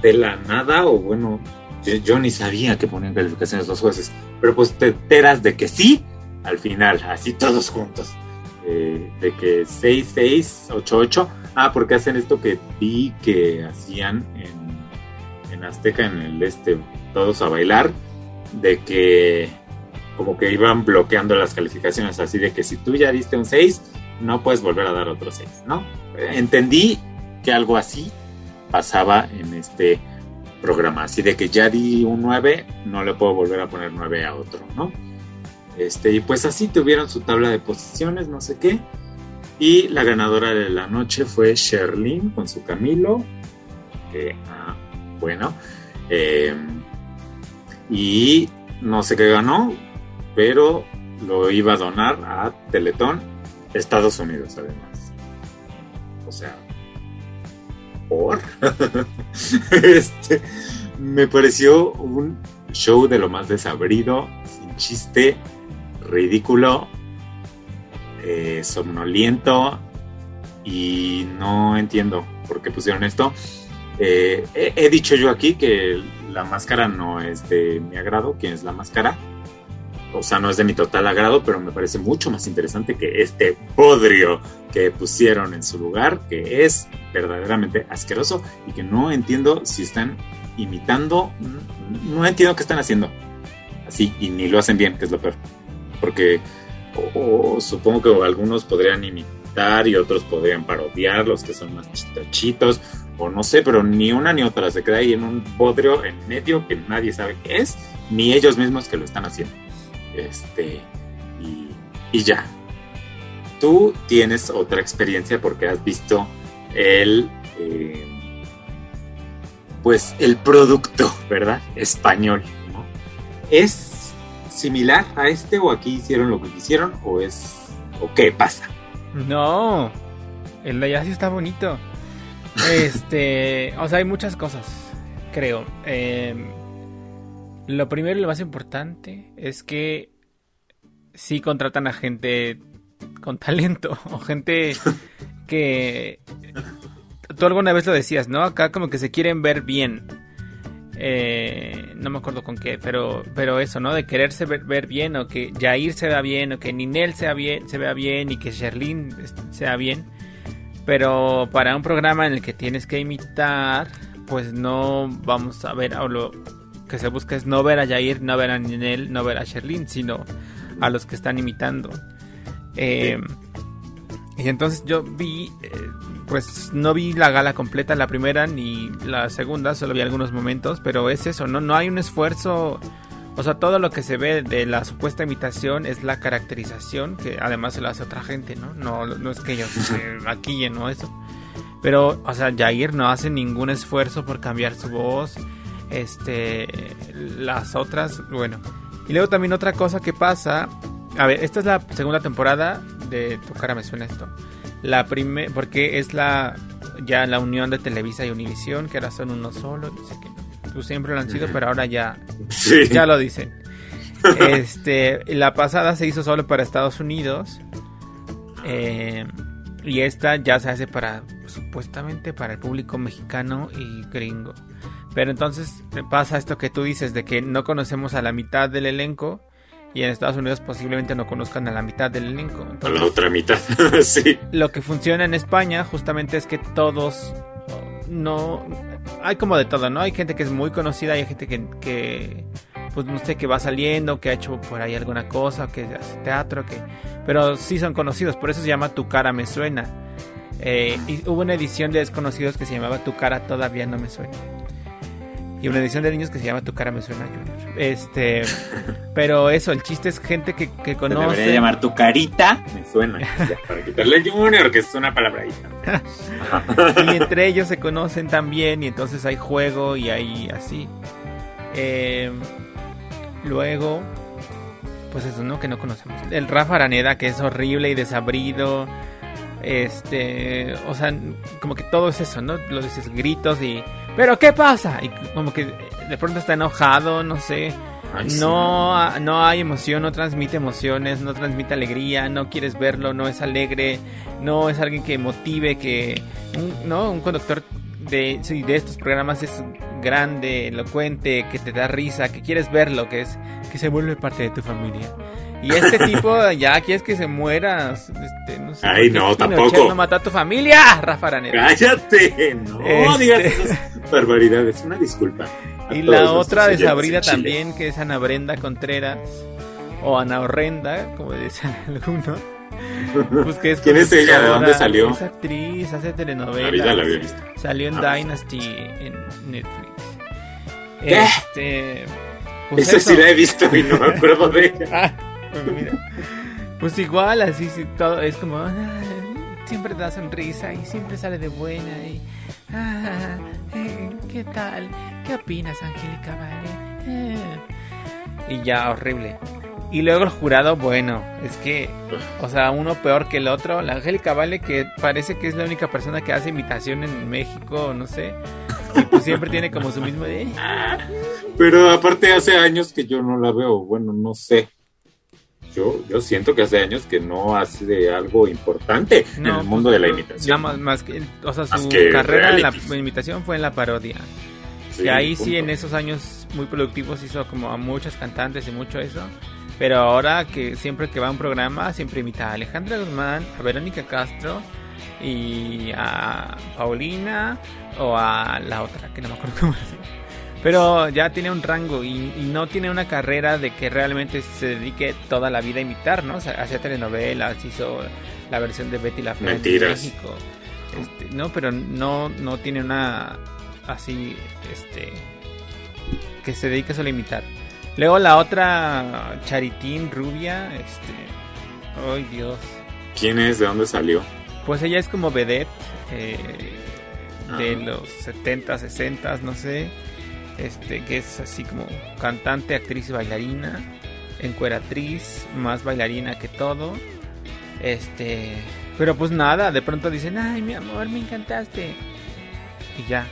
Speaker 2: de la nada, o bueno, yo ni sabía que ponían calificaciones los jueces, pero pues te enteras de que sí, al final, así todos juntos. Eh, de que 6, 6, 8, 8. Ah, porque hacen esto que vi que hacían en, en Azteca, en el este, todos a bailar, de que como que iban bloqueando las calificaciones, así de que si tú ya diste un 6, no puedes volver a dar otro 6, ¿no? Entendí que algo así pasaba en este programa. Así de que ya di un 9, no le puedo volver a poner 9 a otro, ¿no? Este, y pues así tuvieron su tabla de posiciones, no sé qué. Y la ganadora de la noche fue Sherlyn con su Camilo. Que, ah, bueno. Em, y no sé qué ganó, pero lo iba a donar a Teletón, Estados Unidos, además. O sea, este, me pareció un show de lo más desabrido, sin chiste, ridículo, eh, somnoliento y no entiendo por qué pusieron esto. Eh, he, he dicho yo aquí que la máscara no es de mi agrado, quién es la máscara. O sea, no es de mi total agrado, pero me parece mucho más interesante que este podrio que pusieron en su lugar, que es verdaderamente asqueroso y que no entiendo si están imitando, no entiendo qué están haciendo. Así, y ni lo hacen bien, que es lo peor. Porque o- o supongo que algunos podrían imitar y otros podrían parodiar, los que son más chitochitos, o no sé, pero ni una ni otra se queda ahí en un bodrio en medio que nadie sabe qué es, ni ellos mismos que lo están haciendo. Este, y, y ya. Tú tienes otra experiencia porque has visto el, eh, pues el producto, ¿verdad? Español, ¿no? ¿Es similar a este o aquí hicieron lo que quisieron o es, o qué pasa?
Speaker 1: No, el de allá sí está bonito. Este, o sea, hay muchas cosas, creo. Eh, lo primero y lo más importante es que sí contratan a gente con talento o gente que tú alguna vez lo decías, ¿no? Acá como que se quieren ver bien. Eh, no me acuerdo con qué, pero, pero eso, ¿no? De quererse ver, bien, o que Jair se vea bien, o que Ninel sea bien, se vea bien, y que Sherlyn sea bien. Pero para un programa en el que tienes que imitar, pues no vamos a ver, o lo que se busca es no ver a Jair, no ver a Ninel, no ver a Sherlyn, sino a los que están imitando. Eh, y entonces yo vi, eh, pues no vi la gala completa, la primera ni la segunda, solo vi algunos momentos, pero es eso, no, no hay un esfuerzo, o sea, todo lo que se ve de la supuesta imitación es la caracterización, que además se lo hace otra gente, ¿no? No, no es que ellos se maquillen o eso. Pero, o sea, Jair no hace ningún esfuerzo por cambiar su voz. Este, las otras, bueno. Y luego también otra cosa que pasa. A ver, esta es la segunda temporada de Tu cara me suena esto. La primera, porque es la ya la unión de Televisa y Univisión, que ahora son uno solo, dice que pues siempre lo han sido, pero ahora ya
Speaker 2: Sí.
Speaker 1: ya lo dicen. Este, la pasada se hizo solo para Estados Unidos. eh, y esta ya se hace para, supuestamente, para el público mexicano y gringo. Pero entonces pasa esto que tú dices, de que no conocemos a la mitad del elenco. Y en Estados Unidos posiblemente no conozcan a la mitad del elenco.
Speaker 2: A la otra mitad, sí.
Speaker 1: lo que funciona en España justamente es que todos no hay como de todo, ¿no? Hay gente que es muy conocida, hay gente que, que pues no sé, que va saliendo, que ha hecho por ahí alguna cosa, que hace teatro, que pero sí son conocidos, por eso se llama Tu cara me suena. Eh, y hubo una edición de desconocidos que se llamaba Tu cara todavía no me suena. Y una edición de niños que se llama Tu cara me suena Junior. Este, pero eso, el chiste es gente que, que
Speaker 2: Se
Speaker 1: conoce.
Speaker 2: debería llamar tu carita. Me suena. ya, para quitarle el junior, que es una palabrita.
Speaker 1: y entre ellos se conocen también y entonces hay juego y hay así. Eh, luego, pues eso, ¿no? Que no conocemos. El Rafa Araneda, que es horrible y desabrido. Este, o sea, como que todo es eso, ¿no? Lo dices gritos y... ¿Pero qué pasa? Y como que de pronto está enojado, no sé.
Speaker 2: Ay,
Speaker 1: No, no hay emoción, no transmite emociones, no transmite alegría, no quieres verlo, no es alegre, no es alguien que motive, que un, no un conductor de, sí, de estos programas es grande, elocuente, que te da risa, que quieres verlo, que es que se vuelve parte de tu familia. Y este tipo ya quieres que se muera, este, no sé.
Speaker 2: Ay,
Speaker 1: ¿por qué
Speaker 2: no, tampoco.
Speaker 1: no mató a tu familia, Rafa Araneda.
Speaker 2: Cállate, no
Speaker 1: Este-
Speaker 2: digas esas barbaridades. Una disculpa.
Speaker 1: Y la otra
Speaker 2: en Chile.
Speaker 1: también, que es Ana Brenda Contreras, o Ana Horrenda, como dicen algunos. Pues que es
Speaker 2: ¿Quién es ella? ¿De dónde salió?
Speaker 1: Es actriz, hace
Speaker 2: La
Speaker 1: telenovelas.
Speaker 2: vida la había visto.
Speaker 1: Salió en
Speaker 2: Ah.
Speaker 1: Dynasty en Netflix.
Speaker 2: ¿Qué?
Speaker 1: Este. pues
Speaker 2: Esa
Speaker 1: eso.
Speaker 2: sí la he visto y no me acuerdo de ella.
Speaker 1: Pues mira. Pues igual, así sí, todo es como. ah, siempre da sonrisa y siempre sale de buena. Y, ah, eh, ¿Qué tal? ¿Qué opinas, Angélica Vale? Eh. Y ya, horrible. Y luego el jurado, bueno, es que, o sea, uno peor que el otro. La Angélica Vale, que parece que es la única persona que hace imitación en México, no sé. Y pues siempre tiene como su mismo de.
Speaker 2: Pero aparte hace años que yo no la veo. Bueno, no sé. Yo, yo siento que hace años que no hace de algo importante en el mundo
Speaker 1: pues,
Speaker 2: de la imitación.
Speaker 1: Más, más que, o sea, su
Speaker 2: que
Speaker 1: carrera en la imitación fue en la parodia.
Speaker 2: Sí,
Speaker 1: que ahí sí en esos años muy productivos hizo como a muchos cantantes y mucho eso. Pero ahora que siempre que va a un programa siempre imita a Alejandra Guzmán, a Verónica Castro y a Paulina o a la otra que no me acuerdo cómo se llama. Pero ya tiene un rango y, y no tiene una carrera de que realmente se dedique toda la vida a imitar, ¿no? O sea, hacía telenovelas, hizo la versión de Betty la Fea en. México. Este, no, pero no, no tiene una así, este, que se dedique solo a imitar. Luego la otra Charitín Rubia, este, ay Dios,
Speaker 2: ¿Quién es? ¿De dónde salió?
Speaker 1: pues ella es como vedette eh, de
Speaker 2: Ajá.
Speaker 1: los 70, 60, no sé, este, que es así como cantante, actriz y bailarina, encueratriz, más bailarina que todo, este, pero pues nada, de pronto dicen, ay mi amor, me encantaste, y ya.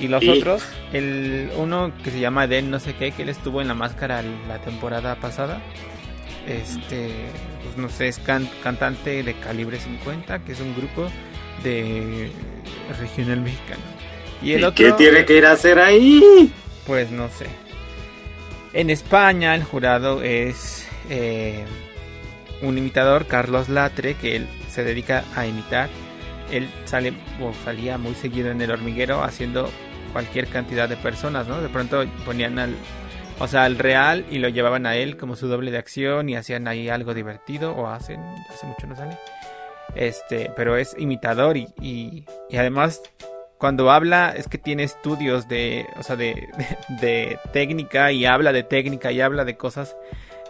Speaker 1: Y los
Speaker 2: Y-
Speaker 1: otros, el uno que se llama Den no sé qué, que él estuvo en la máscara la temporada pasada. Este, pues no sé, es can- cantante de Calibre 50, que es un grupo de regional mexicano. Y el
Speaker 2: ¿Y
Speaker 1: otro,
Speaker 2: qué tiene que ir a hacer ahí?
Speaker 1: pues no sé. En España el jurado es eh, un imitador, Carlos Latre, que él se dedica a imitar. Él sale o salía muy seguido en el hormiguero haciendo cualquier cantidad de personas, ¿no? De pronto ponían al, o sea, al real y lo llevaban a él como su doble de acción y hacían ahí algo divertido o hacen, hace mucho no sale. Este, pero es imitador y, y, y además cuando habla es que tiene estudios de, o sea, de, de, técnica y habla de técnica y habla de cosas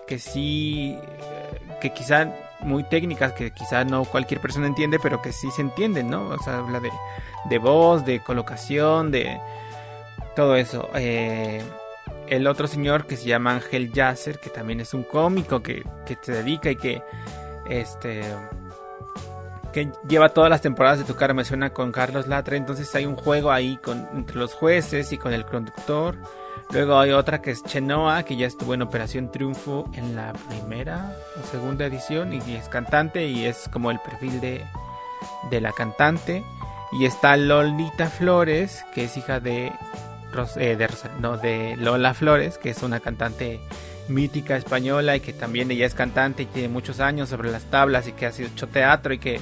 Speaker 1: que sí, eh, que quizá muy técnicas, que quizá no cualquier persona entiende, pero que sí se entienden, ¿no? O sea, habla de, de voz, de colocación, de todo eso. Eh, el otro señor que se llama Ángel Yasser, que también es un cómico que, que se dedica y que este que lleva todas las temporadas de Tu cara me suena con Carlos Latre, entonces hay un juego ahí con entre los jueces y con el conductor. Luego hay otra que es Chenoa, que ya estuvo en Operación Triunfo en la primera o segunda edición y es cantante y es como el perfil de, de la cantante. Y está Lolita Flores, que es hija de, Ros- eh, de, Rosa- no, de Lola Flores, que es una cantante mítica española y que también ella es cantante y tiene muchos años sobre las tablas y que ha hecho teatro y que,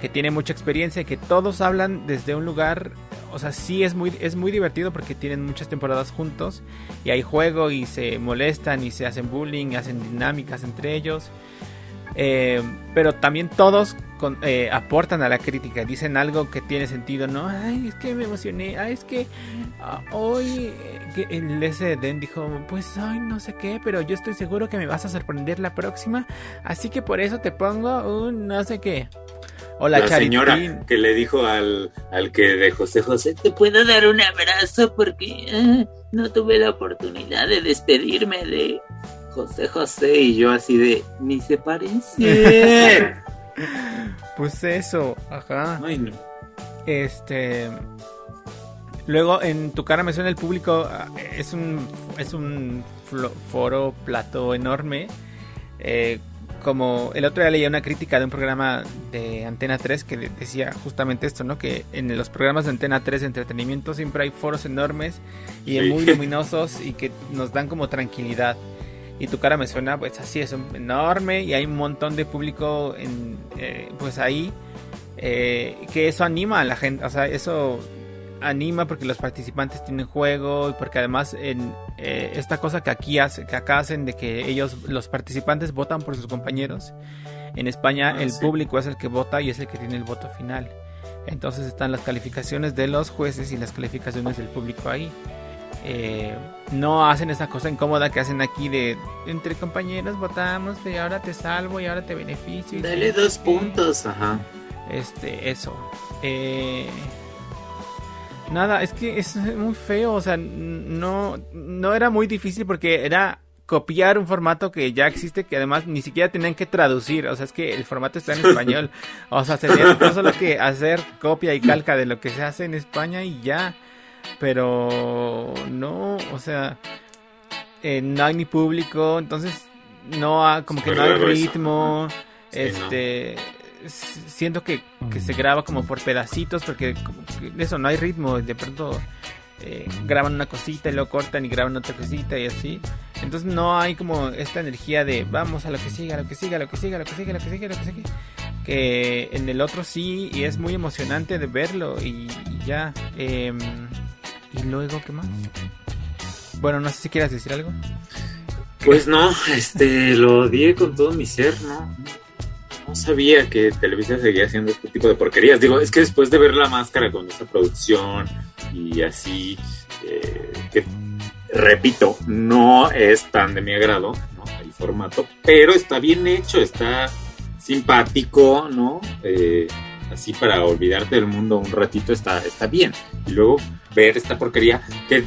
Speaker 1: que tiene mucha experiencia que todos hablan desde un lugar, o sea, sí es muy, es muy divertido porque tienen muchas temporadas juntos y hay juego y se molestan y se hacen bullying, hacen dinámicas entre ellos. Eh, pero también todos eh, aportan a la crítica, dicen algo que tiene sentido, ¿no? Ay, es que me emocioné, ay, es que ah, hoy eh, que el ese Den dijo, pues ay, no sé qué, pero yo estoy seguro que me vas a sorprender la próxima, así que por eso te pongo un no sé qué. O la,
Speaker 2: señora que le dijo al, al que de José José,
Speaker 3: ¿Te puedo dar un abrazo? Porque ah, no tuve la oportunidad de despedirme de
Speaker 2: José José, y yo así de, ni se parece.
Speaker 1: Pues eso, ajá.
Speaker 2: Ay, no.
Speaker 1: Este. Luego en tu cara me suena el público. ah, Es un. Es un foro plato enorme. Eh, como el otro día leía una crítica de un programa de Antena 3 que de- decía justamente esto, ¿no? Que en los programas de Antena 3 de entretenimiento siempre hay foros enormes y
Speaker 2: Sí.
Speaker 1: muy luminosos y que nos dan como tranquilidad. Y tu cara me suena, pues así es enorme y hay un montón de público en, eh, pues ahí eh, que eso anima a la gente, o sea, eso anima porque los participantes tienen juego y porque además en eh, esta cosa que aquí hace, que acá hacen de que ellos, los participantes votan por sus compañeros. En España
Speaker 2: Ah,
Speaker 1: el
Speaker 2: sí.
Speaker 1: público es el que vota y es el que tiene el voto final. Entonces están las calificaciones de los jueces y las calificaciones del público ahí. Eh, no hacen esa cosa incómoda que hacen aquí de entre compañeros votamos y ahora te salvo y ahora te beneficio. y
Speaker 2: Dale dos puntos, ajá.
Speaker 1: Este, eso. Eh, nada, es que es muy feo. O sea, no, no era muy difícil porque era copiar un formato que ya existe, que además ni siquiera tenían que traducir. O sea, es que el formato está en español. O sea, sería solo que hacer copia y calca de lo que se hace en España y ya. Pero no, o sea, eh, no hay ni público. Entonces, no ha- como que no hay ritmo,
Speaker 2: Sí,
Speaker 1: este siento que, que se graba como por pedacitos porque eso no hay ritmo, de pronto eh, graban una cosita y luego cortan y graban otra cosita y así. Entonces no hay como esta energía de vamos a lo que siga, lo que siga, a lo que siga, a lo que siga, lo que siga, lo que siga. Que en el otro sí y es muy emocionante de verlo y, y ya. em, y luego, ¿qué más? Bueno, no sé si quieras decir algo.
Speaker 2: Pues no, este, lo odié con todo mi ser, ¿no? Sabía que Televisa seguía haciendo este tipo de porquerías. Digo, es que después de ver la máscara con esta producción y así, eh, que repito, no es tan de mi agrado, ¿no? El formato, pero está bien hecho, está simpático, ¿no? Eh, así para olvidarte del mundo un ratito está, está bien. Y luego ver esta porquería que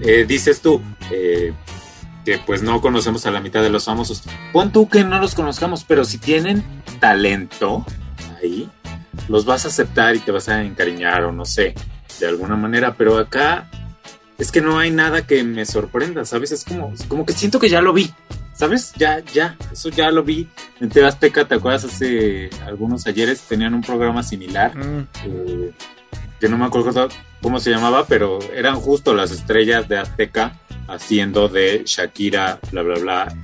Speaker 2: eh, dices tú, eh, que pues no conocemos a la mitad de los famosos. Pon tú que no los conozcamos, pero si tienen talento ahí, los vas a aceptar y te vas a encariñar o no sé, de alguna manera, pero acá es que no hay nada que me sorprenda, ¿sabes? Es como, como que siento que ya lo vi, ¿sabes? Ya, ya, eso ya lo vi. En TV Azteca, ¿te acuerdas? Hace algunos ayeres tenían un programa similar
Speaker 1: Mm,
Speaker 2: eh, que no me acuerdo cómo se llamaba, pero eran justo las estrellas de Azteca haciendo de Shakira, bla, bla, bla,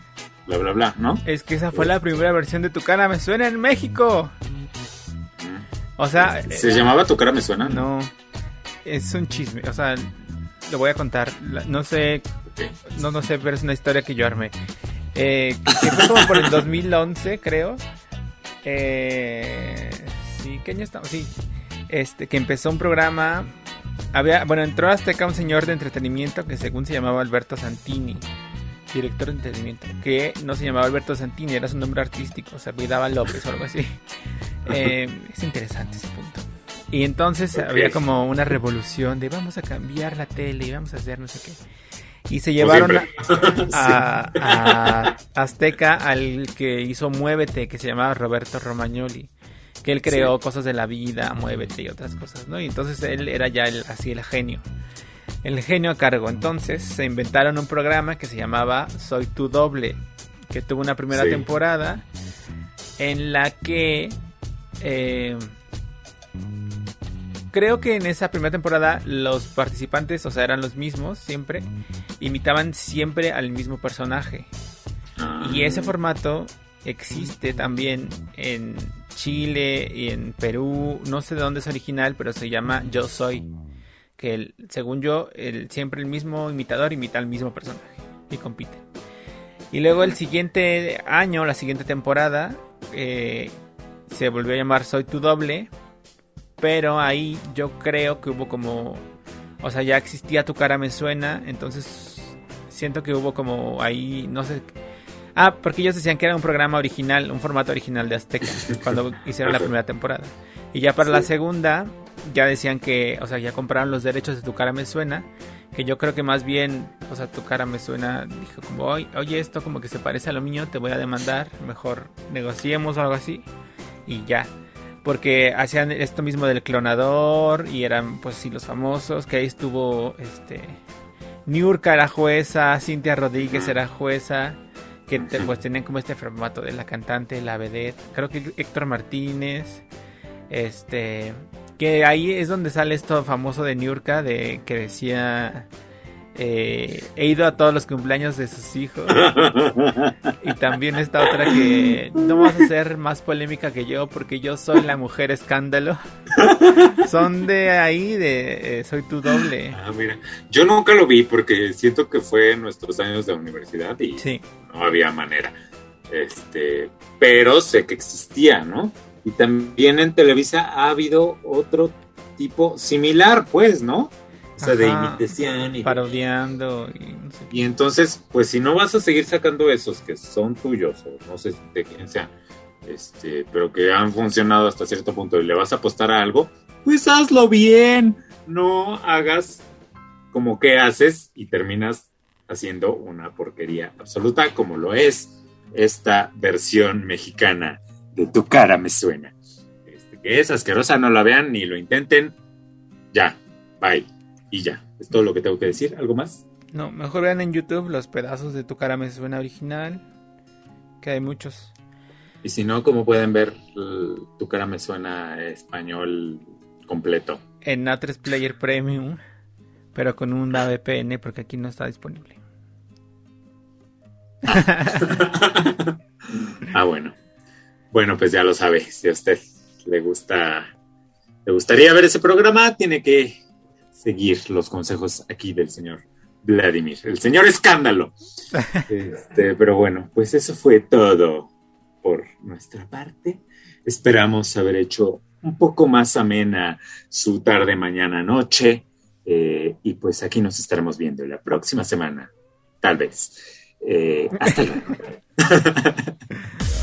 Speaker 2: bla, bla, bla, ¿no?
Speaker 1: es que esa fue la primera versión de Tu cara me suena en México. O sea,
Speaker 2: ¿Se llamaba Tu cara me suena?
Speaker 1: no es un chisme, o sea, lo voy a contar. No sé, no no sé, pero es una historia que yo armé. Eh, que, que fue como por el 2011, creo. Eh, sí, ¿qué año estamos? Sí. Este, que empezó un programa. Había, bueno, entró a Azteca un señor de entretenimiento que según se llamaba Alberto Santini, director de entretenimiento, que no se llamaba Alberto Santini, era su nombre artístico, se olvidaba López o algo así. Eh, es interesante ese punto. Y entonces había como una revolución de vamos a cambiar la tele y vamos a hacer no sé qué. Y se llevaron a- a Azteca al que hizo Muévete, que se llamaba Roberto Romagnoli, que él creó cosas de la vida, Muévete y otras cosas, ¿no? Y entonces él era ya el, así el genio, el genio a cargo. Entonces se inventaron un programa que se llamaba Soy tu doble, que tuvo una primera
Speaker 2: Sí.
Speaker 1: temporada en la que eh, creo que en esa primera temporada los participantes, o sea, eran los mismos siempre, imitaban siempre al mismo personaje.
Speaker 2: Ah,
Speaker 1: Y ese formato existe también en Chile y en Perú, no sé de dónde es original, pero se llama Yo Soy, que según yo, el, siempre el mismo imitador imita al mismo personaje y compite. Y luego el siguiente año, la siguiente temporada, eh, se volvió a llamar Soy tu doble, pero ahí yo creo que hubo como, o sea, ya existía Tu cara me suena, entonces siento que hubo como ahí, no sé, Ah, porque ellos decían que era un programa original, un formato original de Azteca, cuando hicieron la primera temporada. Y ya para la segunda, ya decían que, o sea, ya compraron los derechos de Tu cara me suena, que yo creo que más bien, o sea, Tu cara me suena, dijo como, oye, esto como que se parece a lo mío, te voy a demandar, mejor negociemos o algo así, y ya. Porque hacían esto mismo del clonador y eran, pues sí, los famosos, que ahí estuvo, este, Niurka era jueza, Cintia Rodríguez era jueza, que te- pues tenían como este formato de la cantante, la vedette, creo que Héctor Martínez, este, que ahí es donde sale esto famoso de Niurka, de que decía, eh, he ido a todos los cumpleaños de sus hijos, y también esta otra que no vas a ser más polémica que yo porque yo soy la mujer escándalo, son de ahí, de eh, soy tu doble,
Speaker 2: Ah, mira, yo nunca lo vi porque siento que fue en nuestros años de universidad y
Speaker 1: sí.
Speaker 2: no había manera. Este, pero sé que existía, ¿no? Y también en Televisa ha habido otro tipo similar, pues, ¿no? O sea, de imitación y,
Speaker 1: parodiando y no sé
Speaker 2: y entonces, pues si no vas a seguir sacando esos que son tuyos, o no sé de quién sean, este, pero que han funcionado hasta cierto punto y le vas a apostar a algo, pues hazlo bien. No hagas como que haces y terminas haciendo una porquería absoluta como lo es esta versión mexicana de Tu cara me suena. Este, que es asquerosa, no la vean ni lo intenten. Ya, bye. Y ya, es todo lo que tengo que decir. ¿Algo más?
Speaker 1: No, mejor vean en YouTube los pedazos de tu cara me suena original. que hay muchos.
Speaker 2: Y si no, como pueden ver, tu cara me suena español completo.
Speaker 1: En A3 Player Premium, pero con un VPN porque aquí no está disponible.
Speaker 2: ah, bueno. Bueno, pues ya lo sabe. Si a usted le gusta, le gustaría ver ese programa, tiene que seguir los consejos aquí del señor Vladimir, el señor escándalo. Este, pero bueno, pues eso fue todo por nuestra parte. Esperamos haber hecho un poco más amena su tarde, mañana, noche. Eh, y pues aquí nos estaremos viendo la próxima semana, tal vez. Eh, hasta luego.